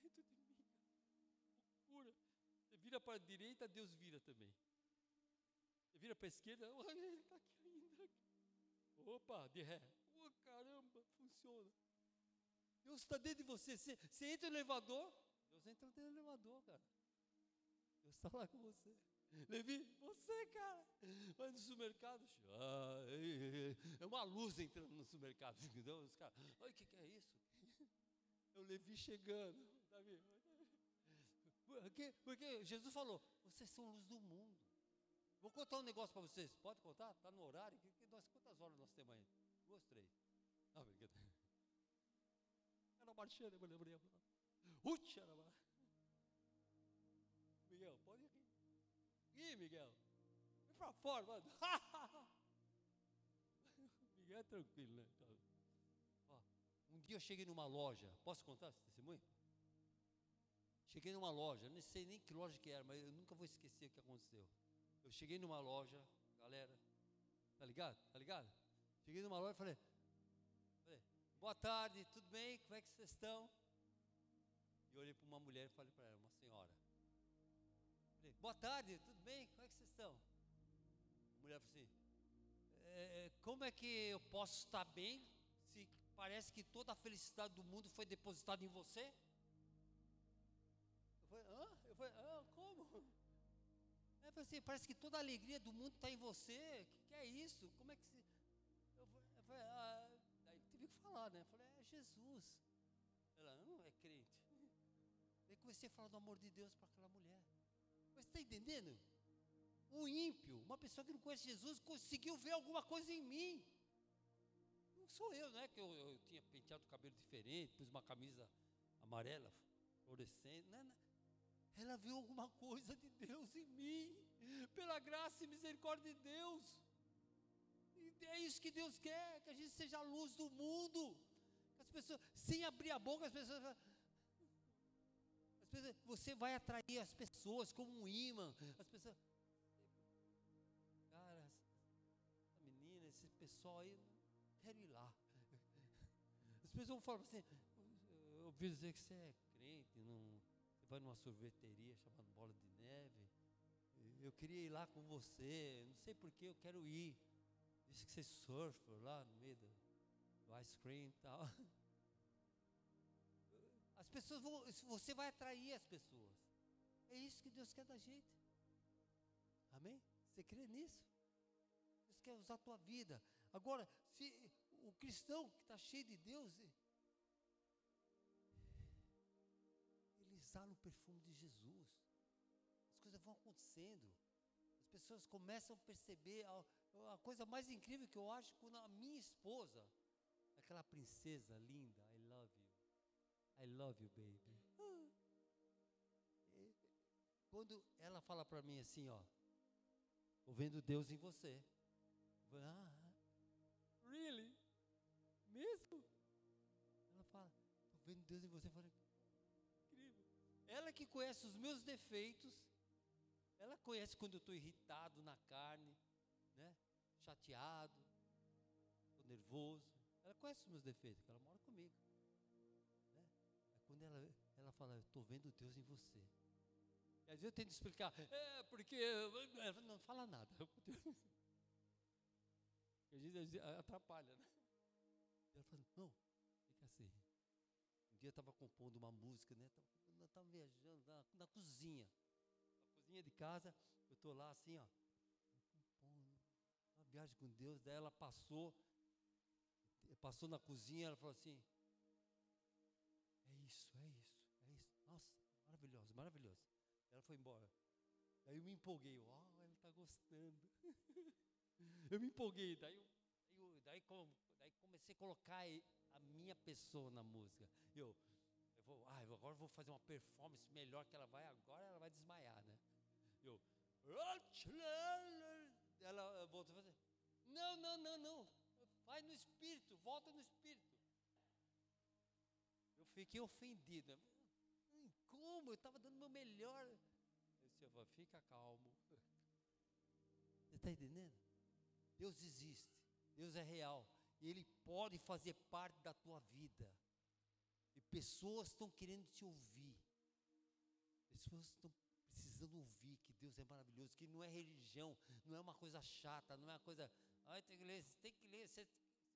Dentro de mim. Loucura. Você vira para a direita, Deus vira também vira para a esquerda, ele está aqui ainda. Opa, de ré. Oh, caramba, funciona. Deus está dentro de você. você. Você entra no elevador, Deus entra dentro do elevador, cara. Deus está lá com você. Levi, você, cara, vai no supermercado, ah, é uma luz entrando no supermercado, entendeu? Os caras, olha o que, que é isso? É o Levi chegando, vendo? Porque, porque Jesus falou: vocês são luz do mundo. Vou contar um negócio para vocês. Pode contar? Está no horário? Que, que nós, quantas horas nós temos aí? Duas, três. Não, brincadeira. Era marchando, eu lembrei. Uti, era Miguel, Ih, Miguel. Vem pra fora, mano. Miguel é tranquilo, né? Então, ó, um dia eu cheguei numa loja. Posso contar esse testemunho? Cheguei numa loja, não sei nem que loja que era, mas eu nunca vou esquecer o que aconteceu. Eu cheguei numa loja, galera, tá ligado? Tá ligado? Cheguei numa loja e falei, boa tarde, tudo bem? Como é que vocês estão? E olhei para uma mulher e falei para ela, uma senhora. Falei, boa tarde, tudo bem? Como é que vocês estão? A mulher falou assim, é, como é que eu posso estar bem se parece que toda a felicidade do mundo foi depositada em você? Eu falei, hã? Eu falei, ah, como? Ela falou assim, parece que toda a alegria do mundo está em você. O que, que, é isso? Como é que se. Eu falei, ah, né? Eu falei, é Jesus. Ela, não é crente. Daí comecei a falar do amor de Deus para aquela mulher. Mas está entendendo? Um ímpio, uma pessoa que não conhece Jesus, conseguiu ver alguma coisa em mim. Não sou eu, né? Que eu, eu tinha penteado o cabelo diferente, pus uma camisa amarela, fluorescente. Não, não. Ela viu alguma coisa de Deus em mim, pela graça e misericórdia de Deus. É isso que Deus quer, que a gente seja a luz do mundo. As pessoas, sem abrir a boca, as pessoas você vai atrair as pessoas como um imã. As pessoas. Cara, essa menina, esse pessoal aí, quero ir lá. As pessoas vão falar assim, eu ouvi dizer que você é crente, não, você vai numa sorveteria chamada Bola de Neve. Eu queria ir lá com você, não sei porquê, eu quero ir. Diz que você surfa lá no meio do, do ice cream e tal. As pessoas vão, você vai atrair as pessoas. É isso que Deus quer da gente. Amém? Você crê nisso? Deus quer usar a tua vida. Agora, se o cristão que está cheio de Deus, ele exala o perfume de Jesus. As coisas vão acontecendo. As pessoas começam a perceber a, a coisa mais incrível que eu acho quando a minha esposa, aquela princesa linda, I love you. I love you, baby. Quando ela fala para mim assim, ó, tô vendo Deus em você. Falo, ah, really? Mesmo? Ela fala, tô vendo Deus em você. Eu falei, incrível. Ela que conhece os meus defeitos, ela conhece quando eu estou irritado na carne, né? Chateado, estou nervoso. Ela conhece os meus defeitos, ela mora comigo. Quando ela, ela fala, eu estou vendo Deus em você. E às vezes eu tento explicar, é porque. Ela não fala nada. Às vezes atrapalha, né? Ela fala, não, fica assim. Um dia eu estava compondo uma música, né? Estava tava viajando na, na cozinha. Cozinha de casa, eu estou lá assim, ó. Uma viagem com Deus, daí ela passou. Passou na cozinha, ela falou assim: isso, é isso, é isso. Nossa, maravilhoso, maravilhoso. Ela foi embora. Aí eu me empolguei, ó, oh, ela está gostando. eu me empolguei, daí, eu, daí, daí comecei a colocar a minha pessoa na música. Eu, eu vou, ah, agora eu vou fazer uma performance melhor que ela vai, agora ela vai desmaiar, né? Eu, ela voltou a fazer, não, não, não, não, vai no espírito, volta no espírito. Eu fiquei ofendido. Como? Eu estava dando o meu melhor. Eu disse, fica calmo. Você está entendendo? Deus existe. Deus é real. E Ele pode fazer parte da tua vida. E pessoas estão querendo te ouvir. Pessoas estão precisando ouvir que Deus é maravilhoso, que não é religião, não é uma coisa chata, não é uma coisa. Ai, tem que ler, tem que ler. Se,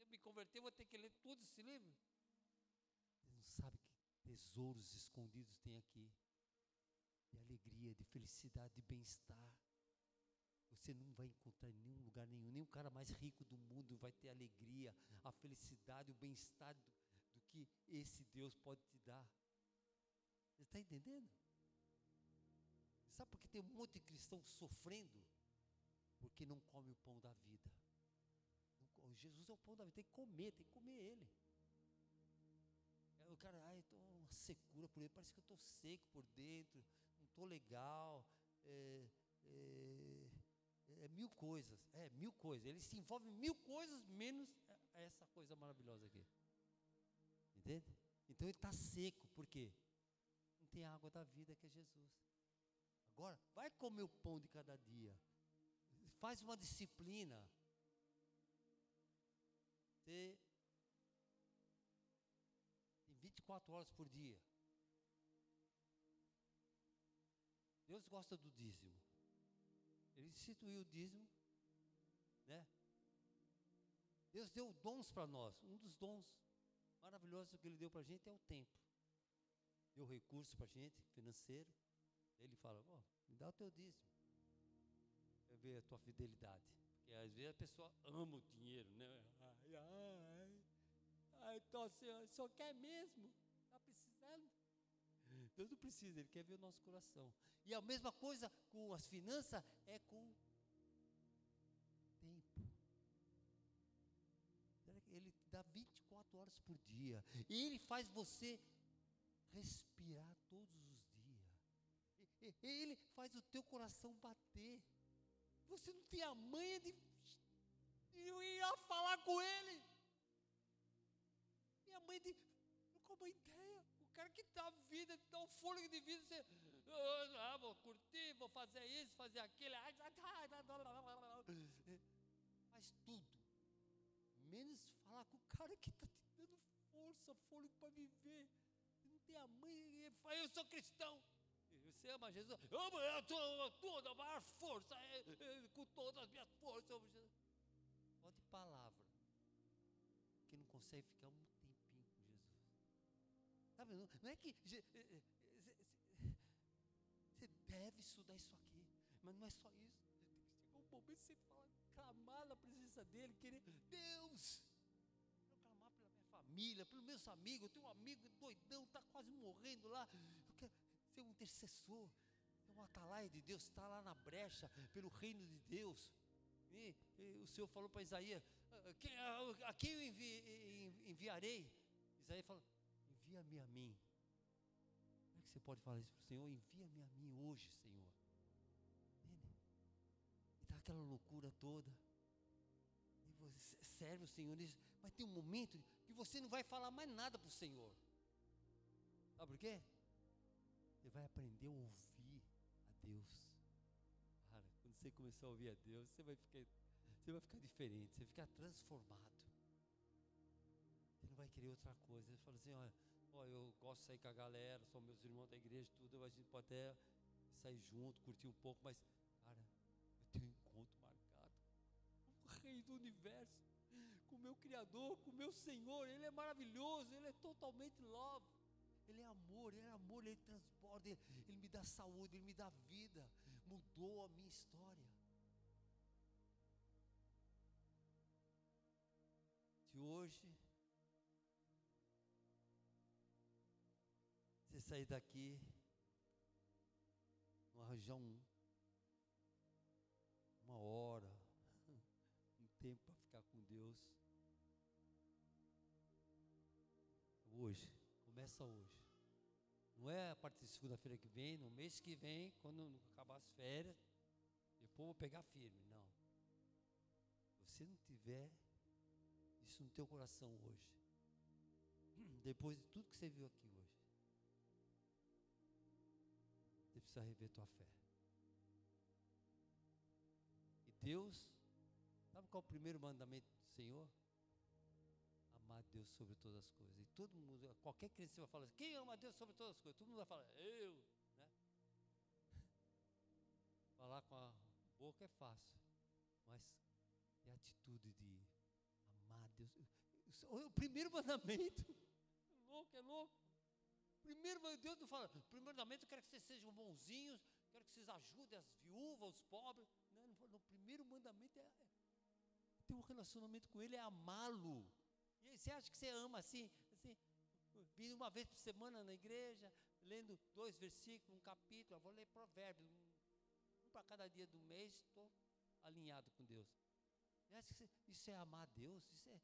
eu me converter, vou ter que ler tudo esse livro sabe que tesouros escondidos tem aqui de alegria, de felicidade, de bem-estar. Você não vai encontrar em nenhum lugar nenhum, nem o cara mais rico do mundo vai ter alegria, a felicidade, o bem-estar do, do, que esse Deus pode te dar. Você está entendendo? Sabe por que tem um monte de cristão sofrendo? Porque não come o pão da vida. Jesus é o pão da vida, tem que comer, tem que comer ele o cara, ai, estou uma secura por dentro, parece que eu estou seco por dentro, não estou legal, é, é, é mil coisas, é mil coisas. Ele se envolve em mil coisas, menos essa coisa maravilhosa aqui. Entende? Então ele está seco, por quê? Não tem água da vida que é Jesus. Agora, vai comer o pão de cada dia. Faz uma disciplina. Você tem 24 horas por dia. Deus gosta do dízimo. Ele instituiu o dízimo, né? Deus deu dons para nós. Um dos dons maravilhosos que Ele deu para a gente é o tempo. Deu recurso para a gente, financeiro. Ele fala: oh, me dá o teu dízimo. Quer ver a tua fidelidade. Porque às vezes a pessoa ama o dinheiro, né? Ai, ai, ai, então, senhor, só quer mesmo? Está precisando? Deus não precisa, Ele quer ver o nosso coração. E a mesma coisa com as finanças é com tempo. Ele dá 24 horas por dia. E Ele faz você respirar todos os. Ele faz o teu coração bater. Você não tem a manha de eu ia falar com ele. E a mãe de. Com uma ideia cara que dá vida, dá um fôlego de vida, você, ah, vou curtir, vou fazer isso, fazer aquilo, faz tudo, menos falar com o cara que está te dando força, fôlego para viver. Você não tem a mãe, eu sou cristão. Você ama Jesus? Amo, eu sou toda a maior força, é, é, com todas as minhas forças. Eu amo Jesus. Só de palavra, que não consegue ficar um Sabe, não, não é que você eh, deve estudar isso aqui, mas não é só isso. Chegou um momento de você falar, clamar na presença dele, querer, Deus, eu clamar pela minha família, pelos meus amigos. Eu tenho um amigo doidão, está quase morrendo lá. Quero ser um intercessor. É um atalaia de Deus, está lá na brecha, pelo reino de Deus. E, e o Senhor falou para Isaías: a, a quem eu envi, enviarei? Isaías falou: envia-me a mim. Como é que você pode falar isso para o Senhor? Envia-me a mim hoje, Senhor. Entende? E está aquela loucura toda. E você serve o Senhor, mas tem um momento que você não vai falar mais nada para o Senhor. Sabe por quê? Você vai aprender a ouvir a Deus. Cara, quando você começar a ouvir a Deus, você vai ficar, você vai ficar diferente, você vai ficar transformado. Você não vai querer outra coisa. Você fala assim, olha, Pô, eu gosto de sair com a galera, são meus irmãos da igreja, tudo, a gente pode até sair junto, curtir um pouco, mas, cara, eu tenho um encontro marcado com o Rei do Universo, com o meu Criador, com o meu Senhor, Ele é maravilhoso, Ele é totalmente love. Ele é amor, Ele é amor, Ele transporta, ele, ele me dá saúde, Ele me dá vida, mudou a minha história. Se hoje você sair daqui, arranjar um, uma hora, um tempo para ficar com Deus. Hoje, começa hoje. Não é a partir de segunda-feira que vem, no mês que vem, quando acabar as férias, depois vou pegar firme. Não. Se você não tiver isso no teu coração hoje, depois de tudo que você viu aqui hoje, você precisa rever tua fé. E Deus, sabe qual é o primeiro mandamento do Senhor? Amar Deus sobre todas as coisas. E todo mundo, qualquer criança vai falar assim, quem ama Deus sobre todas as coisas? Todo mundo vai falar, eu, né? Falar com a boca é fácil, mas é a atitude de amar Deus. O primeiro mandamento, é louco, é louco. Primeiro, Deus não fala, primeiramente eu quero que vocês sejam bonzinhos, quero que vocês ajudem as viúvas, os pobres. Não, não, no primeiro mandamento é, é ter um relacionamento com Ele, é amá-lo. Você acha que você ama assim, assim, vindo uma vez por semana na igreja, lendo dois versículos, um capítulo, eu vou ler provérbios, um, para cada dia do mês, estou alinhado com Deus. Isso é amar a Deus? Isso é.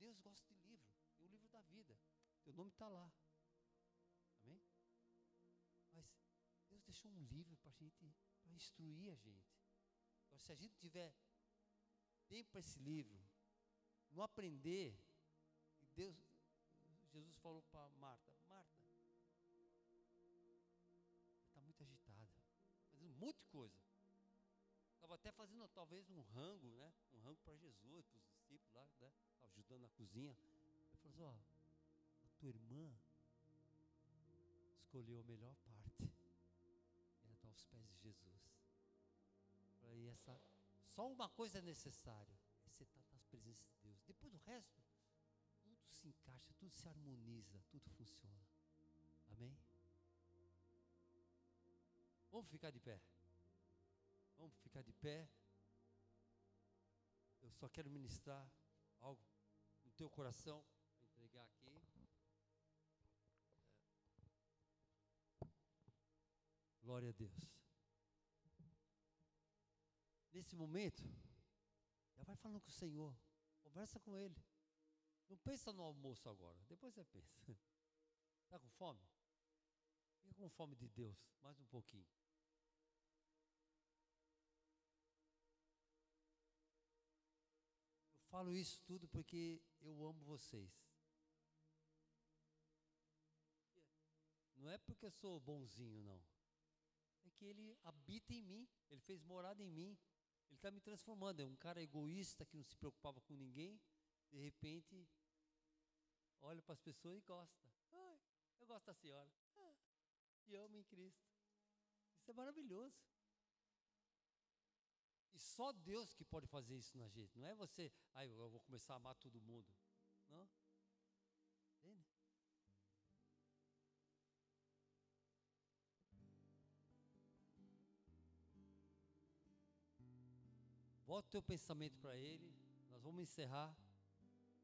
Deus gosta de livro, é o livro da vida. Teu nome está lá. Amém? Mas Deus deixou um livro para gente, para instruir a gente. Agora, se a gente tiver bem para esse livro, não aprender, Deus, Jesus falou para Marta, Marta, está muito agitada, fazendo muita coisa. Estava até fazendo talvez um rango, né? Um rango para Jesus, para os discípulos lá, né? Ajudando na cozinha. Ele falou assim, ó, a tua irmã escolheu a melhor parte. Ela está aos pés de Jesus. E essa, só uma coisa é necessária, é você estar nas presenças de Deus. Depois do resto, tudo se encaixa, tudo se harmoniza, tudo funciona. Amém? Vamos ficar de pé. Vamos ficar de pé. Eu só quero ministrar algo no teu coração, vou entregar aqui. É. Glória a Deus. Nesse momento, já vai falando com o Senhor, conversa com Ele. Não pensa no almoço agora, depois você pensa. Está com fome? Fica com fome de Deus, mais um pouquinho. falo isso tudo porque eu amo vocês. Não é porque eu sou bonzinho, não. É que ele habita em mim, ele fez morada em mim. Ele está me transformando. É um cara egoísta que não se preocupava com ninguém. De repente, olha para as pessoas e gosta. Ai, eu gosto da senhora. Ah, te amo em Cristo. Isso é maravilhoso. E só Deus que pode fazer isso na gente. Não é você, ah, eu vou começar a amar todo mundo. Não. Teu pensamento para Ele. Nós vamos encerrar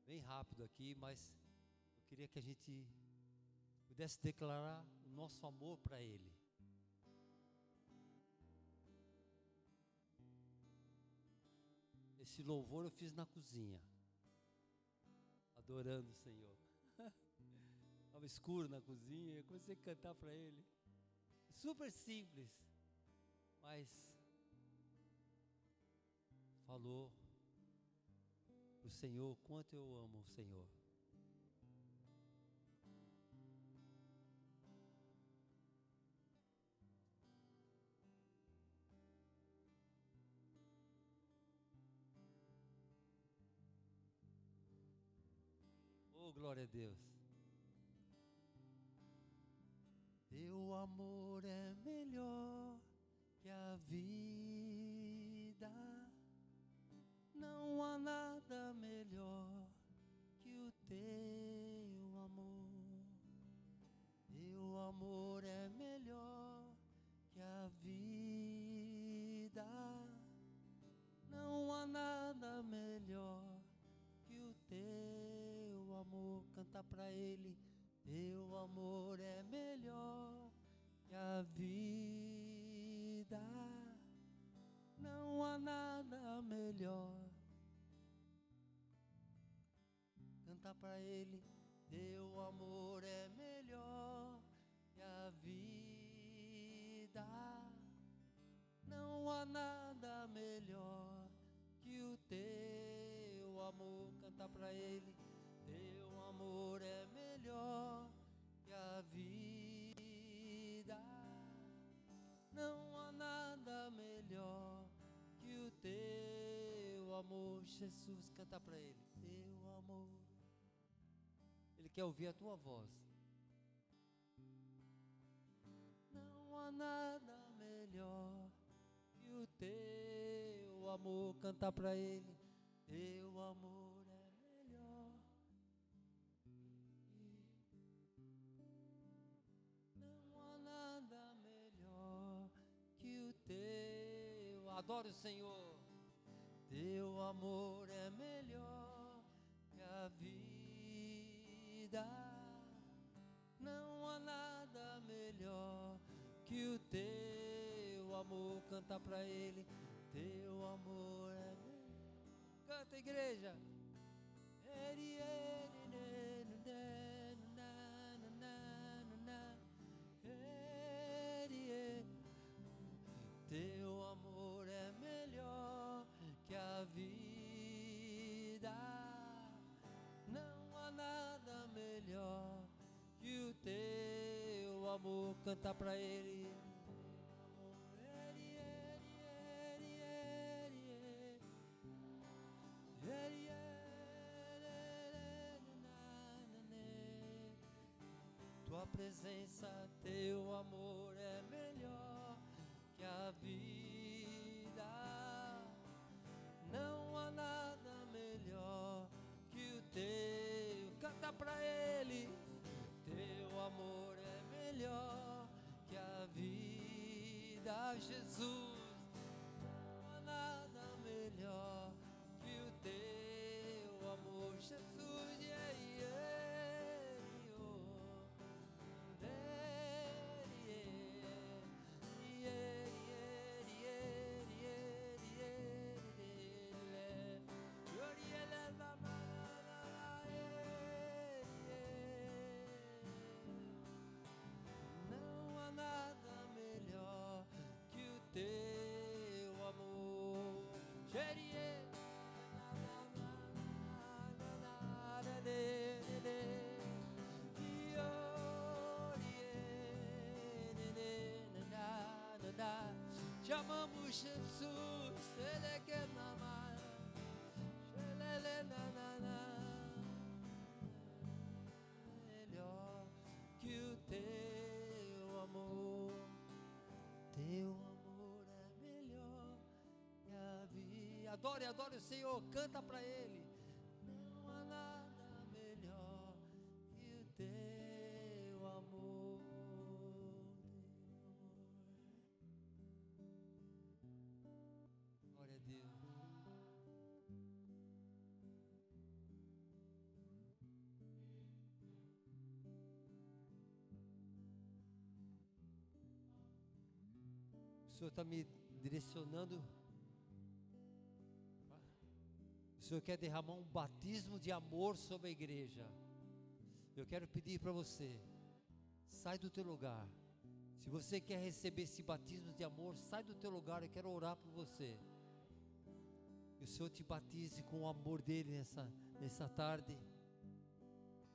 bem rápido aqui, mas eu queria que a gente pudesse declarar o nosso amor para Ele. Esse louvor eu fiz na cozinha, adorando o Senhor. Estava escuro na cozinha, eu comecei a cantar para Ele. Super simples, mas falou o Senhor quanto eu amo o Senhor. glória a Deus. Teu amor é melhor que a vida. Não há nada melhor Jesus, canta para ele. Teu amor. Ele quer ouvir a tua voz. Não há nada melhor que o teu amor. Cantar para ele. Teu amor adore o Senhor. Teu amor é melhor que a vida. Não há nada melhor que o teu amor. Canta para Ele. Teu amor é melhor. Canta, igreja. Eri, eri, amor, canta para Ele. Tua presença, teu amor é melhor que a vida. Vida, Jesus. Jesus. Ele é que ama. Ele na melhor que o teu amor. Teu amor é melhor que a vida. Adore, adore o Senhor, canta para Ele. Senhor está me direcionando. O Senhor quer derramar um batismo de amor sobre a igreja. Eu quero pedir para você, sai do teu lugar. Se você quer receber esse batismo de amor, sai do teu lugar. Eu quero orar por você. Que o Senhor te batize com o amor dele nessa, nessa tarde.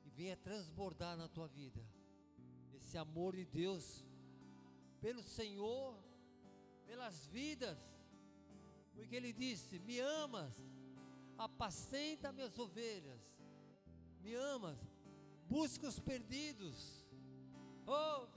E venha transbordar na tua vida. Esse amor de Deus pelo Senhor, pelas vidas. Porque Ele disse: Me amas, apacenta minhas ovelhas. Me amas, busca os perdidos. Oh,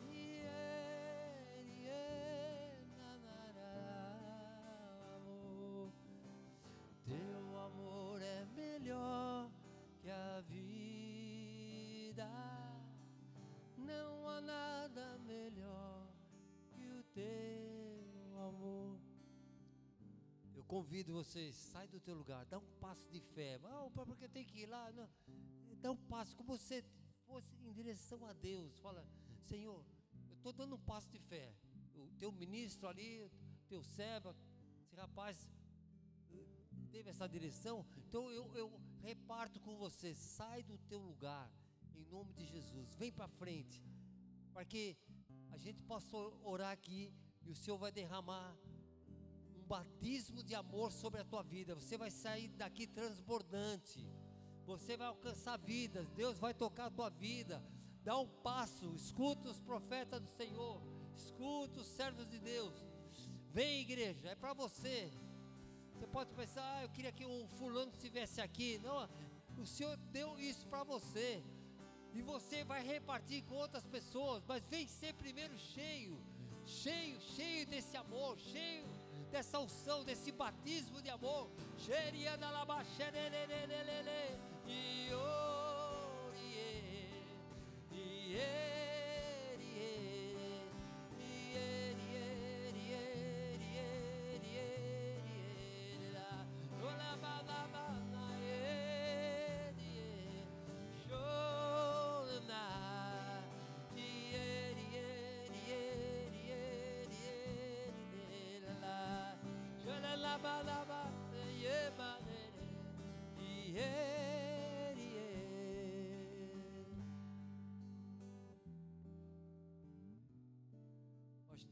convido vocês, sai do teu lugar, dá um passo de fé. Ah, porque tem que ir lá. Não. Dá um passo, como você fosse em direção a Deus. Fala, Senhor, eu estou dando um passo de fé. O teu ministro ali, teu servo, esse rapaz eh, teve essa direção. Então eu, eu reparto com você. Sai do teu lugar, em nome de Jesus. Vem para frente, para que a gente possa orar aqui e o Senhor vai derramar batismo de amor sobre a tua vida. Você vai sair daqui transbordante. Você vai alcançar vidas. Deus vai tocar a tua vida. Dá um passo. Escuta os profetas do Senhor. Escuta os servos de Deus. Vem, igreja. É para você. Você pode pensar, ah, eu queria que o fulano estivesse aqui. Não, o Senhor deu isso para você. E você vai repartir com outras pessoas. Mas vem ser primeiro cheio. Cheio, cheio desse amor. Cheio dessa unção, desse batismo de amor. E Acho que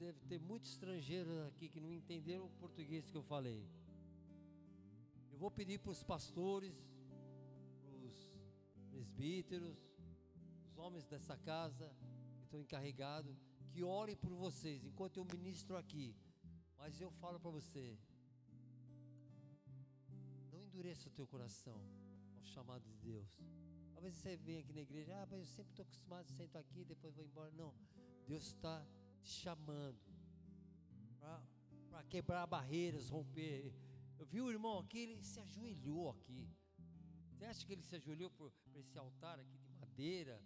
deve ter muitos estrangeiros aqui que não entenderam o português que eu falei. Eu vou pedir para os pastores, para os presbíteros, os homens dessa casa que estão encarregados, que orem por vocês enquanto eu ministro aqui. Mas eu falo para você, não endureça o teu coração ao chamado de Deus. Talvez você venha aqui na igreja, ah, mas eu sempre estou acostumado, sento aqui, depois vou embora. Não, Deus está te chamando para quebrar barreiras, romper. Eu vi o irmão aqui, ele se ajoelhou aqui. Você acha que ele se ajoelhou para esse altar aqui de madeira,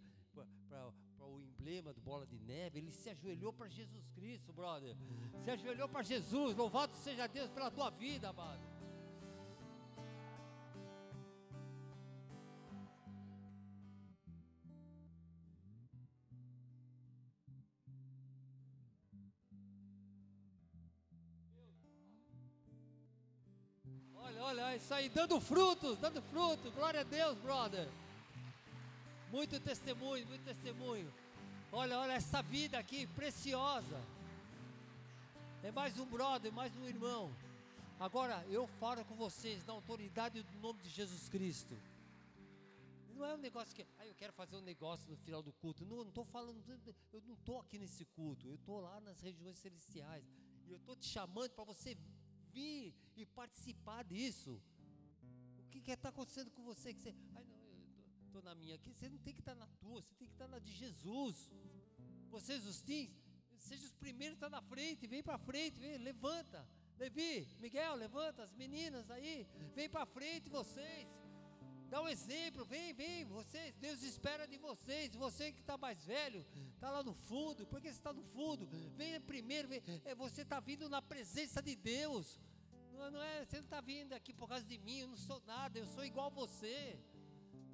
para o emblema do bola de neve? Ele se ajoelhou para Jesus Cristo, brother. Se ajoelhou para Jesus. Louvado seja Deus pela tua vida, amado. Isso aí, dando frutos, dando frutos. Glória a Deus, brother. Muito testemunho, muito testemunho. Olha, olha essa vida aqui, preciosa. É mais um brother, mais um irmão. Agora, eu falo com vocês na autoridade do nome de Jesus Cristo. Não é um negócio que, ah, eu quero fazer um negócio no final do culto. Não, não estou falando, eu não estou aqui nesse culto. Eu estou lá nas regiões celestiais. E eu estou te chamando para você e participar disso. O que está acontecendo com você? Que você, ai não, eu estou na minha aqui. Você não tem que estar tá na tua, você tem que estar tá na de Jesus. Vocês os teens, seja os primeiros a estar tá na frente, vem para frente, vem, levanta. Levi, Miguel, levanta, as meninas aí, vem para frente vocês. Dá um exemplo, vem, vem, vocês, Deus espera de vocês. Você que está mais velho, está lá no fundo, por que você está no fundo? Venha primeiro, é, você está vindo na presença de Deus. Não, não é, você não está vindo aqui por causa de mim, eu não sou nada, eu sou igual a você.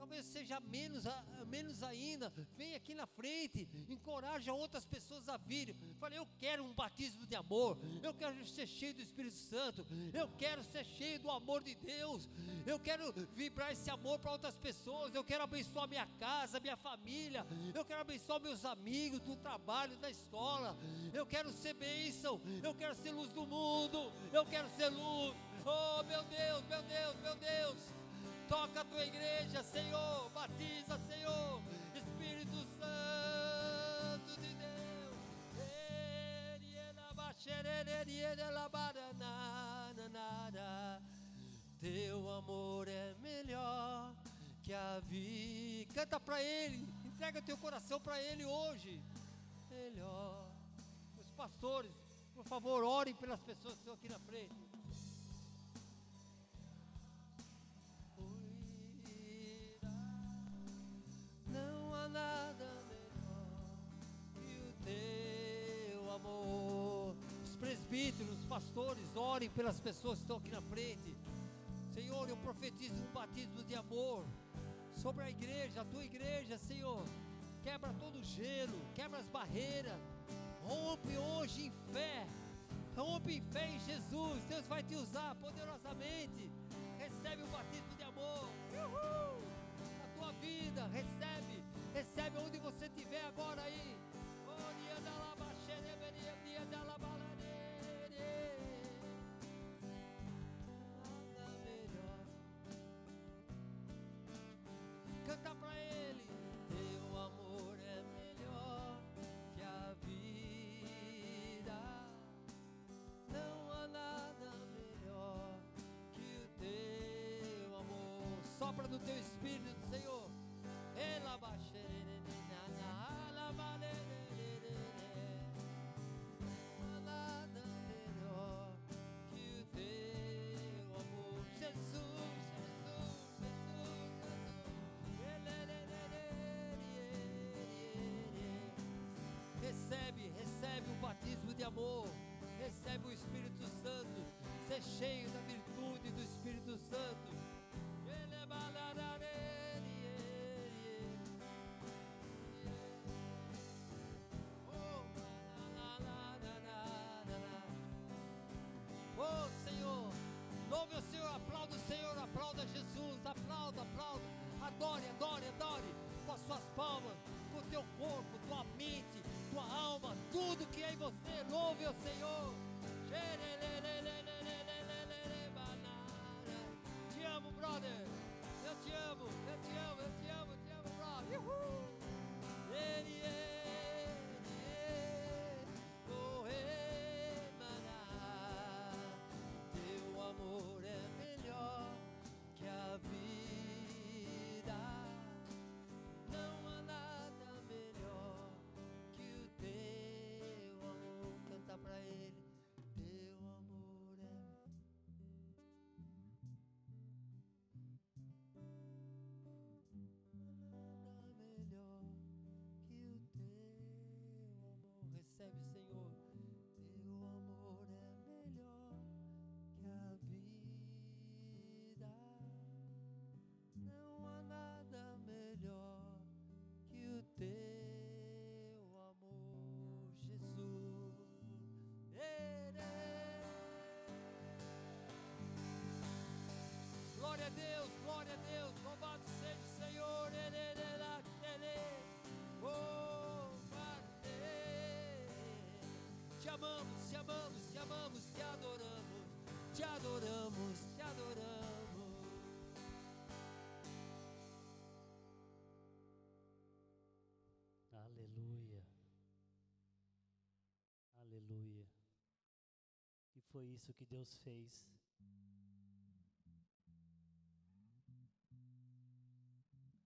Talvez seja menos, menos ainda. Vem aqui na frente, encoraja outras pessoas a virem. Falei, eu quero um batismo de amor. Eu quero ser cheio do Espírito Santo. Eu quero ser cheio do amor de Deus. Eu quero vibrar esse amor para outras pessoas. Eu quero abençoar minha casa, minha família. Eu quero abençoar meus amigos do trabalho, da escola. Eu quero ser bênção. Eu quero ser luz do mundo. Eu quero ser luz. Oh, meu Deus, meu Deus, meu Deus. Toca a tua igreja, Senhor. Batiza, Senhor. Espírito Santo de Deus. Teu amor é melhor que a vida. Canta para Ele. Entrega teu coração para Ele hoje. Melhor. Os pastores, por favor, orem pelas pessoas que estão aqui na frente. Nada melhor que o teu amor. Os presbíteros, os pastores, orem pelas pessoas que estão aqui na frente. Senhor, eu profetizo um batismo de amor sobre a igreja, a tua igreja, Senhor. Quebra todo o gelo, quebra as barreiras. Rompe hoje em fé. Rompe em fé em Jesus. Deus vai te usar poderosamente. Recebe o batismo de amor. Uhul! tua vida. Recebe, recebe onde você estiver agora aí. Canta Ser cheio foi isso que Deus fez.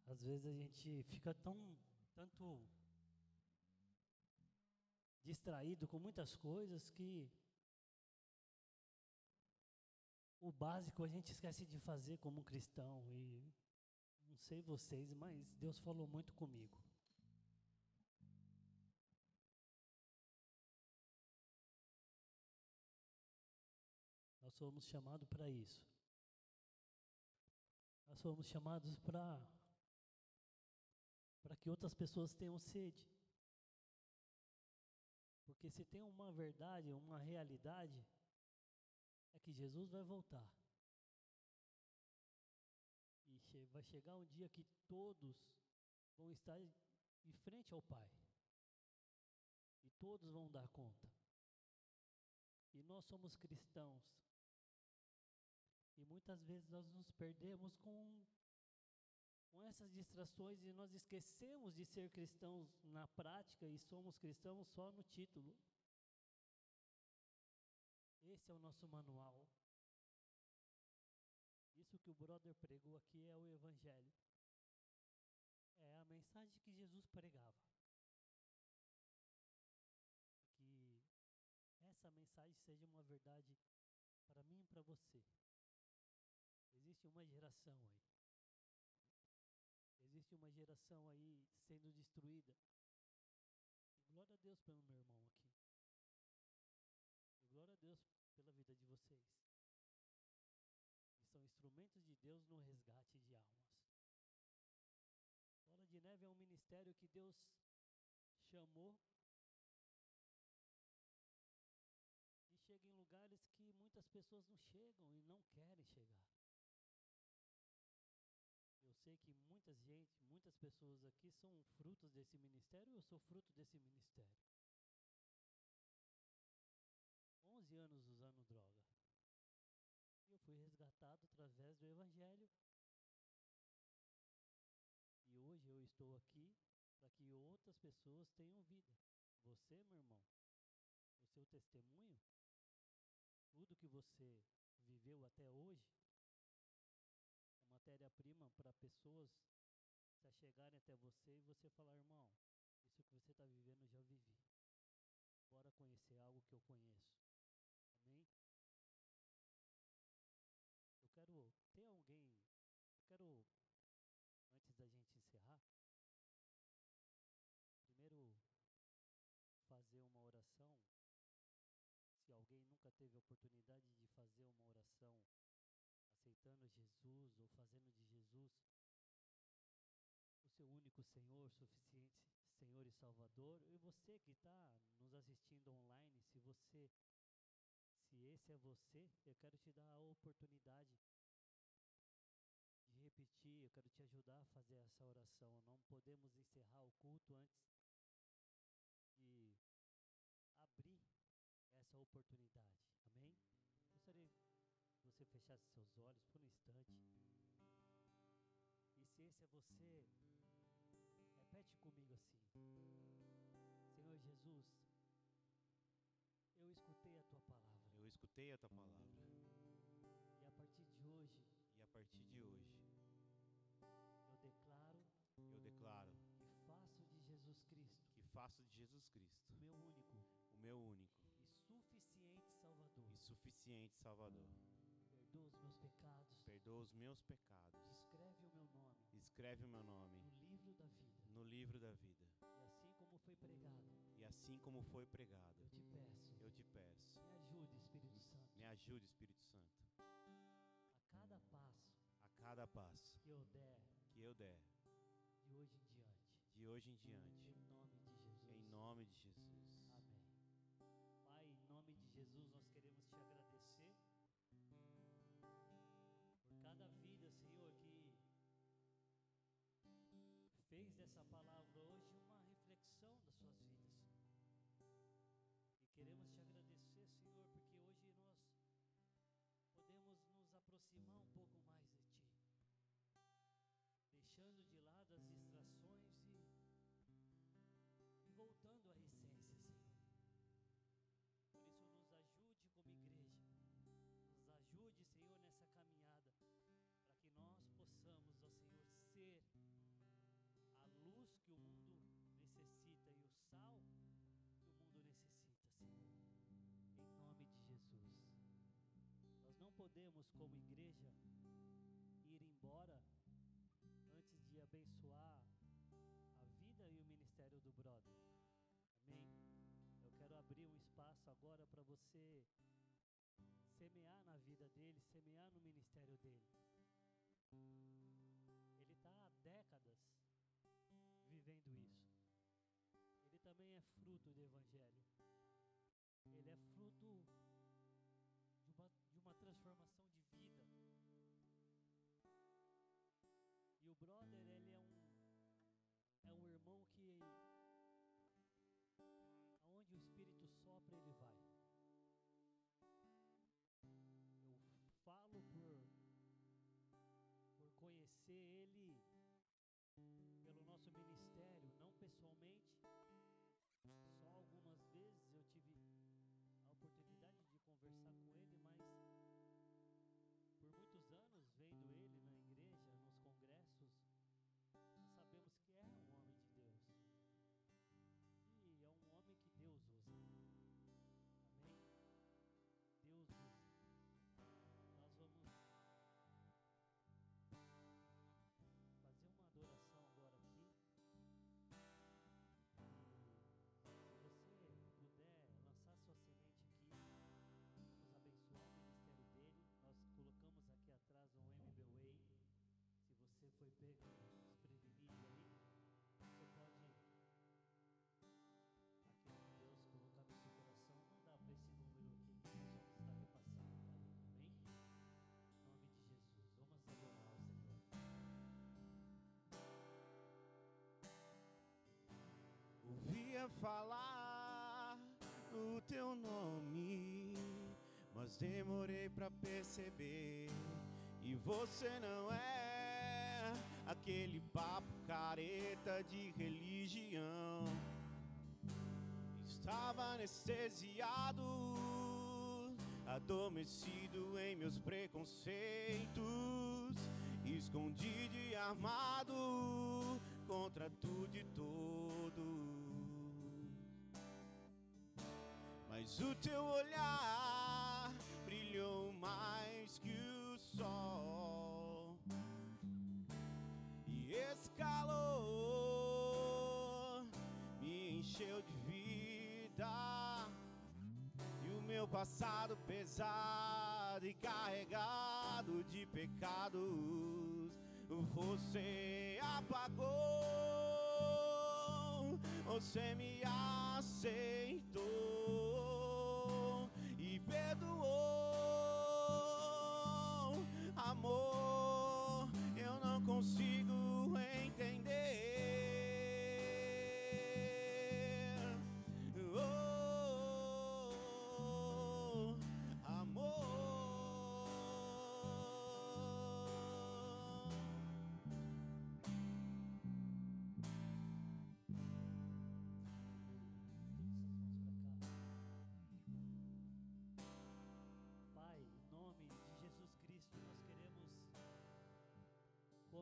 Às vezes a gente fica tão tanto distraído com muitas coisas que o básico a gente esquece de fazer como cristão e não sei vocês, mas Deus falou muito comigo. Somos chamados para isso. Nós somos chamados para para que outras pessoas tenham sede. Porque se tem uma verdade, uma realidade, é que Jesus vai voltar. E che vai chegar um dia que todos vão estar em frente ao Pai. E todos vão dar conta. E nós somos cristãos. E muitas vezes nós nos perdemos com, com essas distrações e nós esquecemos de ser cristãos na prática e somos cristãos só no título. Esse é o nosso manual. Isso que o brother pregou aqui é o Evangelho. É a mensagem que Jesus pregava. Que essa mensagem seja uma verdade para mim e para você. Existe uma geração aí. Existe uma geração aí sendo destruída. Glória a Deus pelo meu irmão aqui. Glória a Deus pela vida de vocês. E são instrumentos de Deus no resgate de almas. Bola de Neve é um ministério que Deus chamou e chega em lugares que muitas pessoas não chegam e não querem chegar. Eu sei que muita muitas pessoas aqui são frutos desse ministério, eu sou fruto desse ministério. 11 anos usando droga. E eu fui resgatado através do Evangelho. E hoje eu estou aqui para que outras pessoas tenham vida. Você, meu irmão, o seu testemunho, tudo que você viveu até hoje, é matéria-prima para pessoas se chegarem até você e você falar, irmão, isso que você está vivendo eu já vivi. Bora conhecer algo que eu conheço. Amém? Eu quero ter alguém, eu quero, antes da gente encerrar, primeiro fazer uma oração. Se alguém nunca teve a oportunidade de fazer uma oração aceitando Jesus ou fazendo de Jesus Senhor, suficiente Senhor e Salvador, e você que está nos assistindo online, se você se esse é você, eu quero te dar a oportunidade de repetir, eu quero te ajudar a fazer essa oração. Não podemos encerrar o culto antes de abrir essa oportunidade. Amém? Gostaria que você fechasse seus olhos por um instante. E se esse é você, repete comigo assim: Senhor Jesus, eu escutei a tua palavra. Eu escutei a tua palavra. E a partir de hoje, E a partir de hoje, eu declaro eu declaro e faço de Jesus Cristo que faço de Jesus Cristo o meu único o meu único e suficiente Salvador. e suficiente Salvador. Perdoa os meus pecados. Perdoa os meus pecados. Escreve o meu nome Escreve o meu nome no livro da vida. E assim como foi pregado, E assim como foi pregado, eu te peço, eu te peço, me ajude, Espírito Santo, me ajude, Espírito Santo, a cada passo a cada passo que eu der que eu der de hoje em diante. de hoje em diante, Em nome de Jesus. em nome de Jesus. Essa palavra podemos, como igreja, ir embora antes de abençoar a vida e o ministério do brother. Amém? Eu quero abrir um espaço agora para você semear na vida dele, semear no ministério dele. Ele está há décadas vivendo isso. Ele também é fruto do Evangelho. Ele é fruto transformação de vida. E o brother, ele é um, é um irmão que, aonde o Espírito sopra, ele vai. Eu falo por, por conhecer ele pelo nosso ministério, não pessoalmente. Só falar o teu nome, mas demorei pra perceber. E você não é aquele papo careta de religião. Estava anestesiado, adormecido em meus preconceitos, escondido e armado contra tudo e todos. Mas o teu olhar brilhou mais que o sol. E esse calor me encheu de vida. E o meu passado pesado e carregado de pecados você apagou, você me aceitou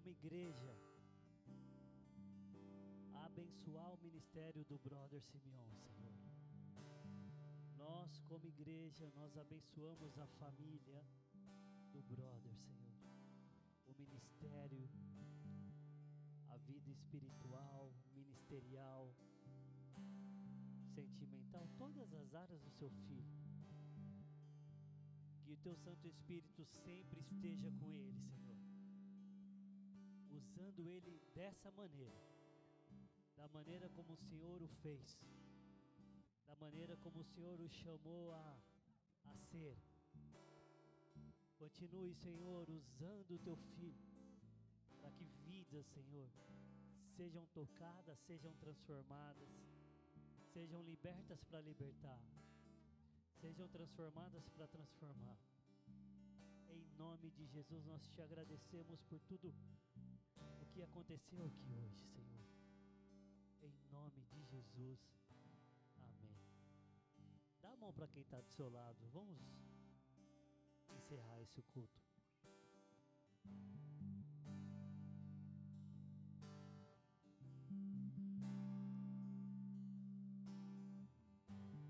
como igreja, abençoar o ministério do brother Simeão, Senhor. Nós, como igreja, nós abençoamos a família do brother, Senhor. O ministério, a vida espiritual, ministerial, sentimental, todas as áreas do seu filho. Que o teu Santo Espírito sempre esteja com ele, Senhor. Usando ele dessa maneira, da maneira como o Senhor o fez, da maneira como o Senhor o chamou a, a ser. Continue, Senhor, usando o teu filho, para que vidas, Senhor, sejam tocadas, sejam transformadas, sejam libertas para libertar, sejam transformadas para transformar. Em nome de Jesus, nós te agradecemos por tudo que aconteceu aqui hoje, Senhor. Em nome de Jesus. Amém. Dá a mão para quem está do seu lado. Vamos encerrar esse culto.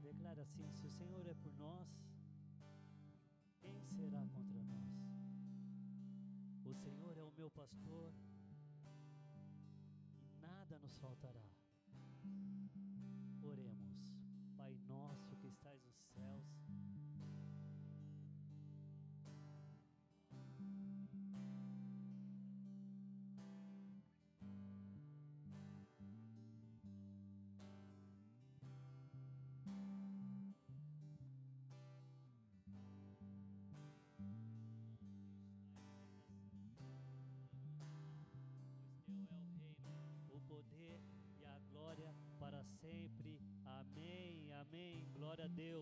Declara assim: se o Senhor é por nós, quem será contra nós? O Senhor é o meu pastor nada nos faltará. Oremos, Pai nosso que estais nos céus. Sempre. Amém, amém. Glória a Deus.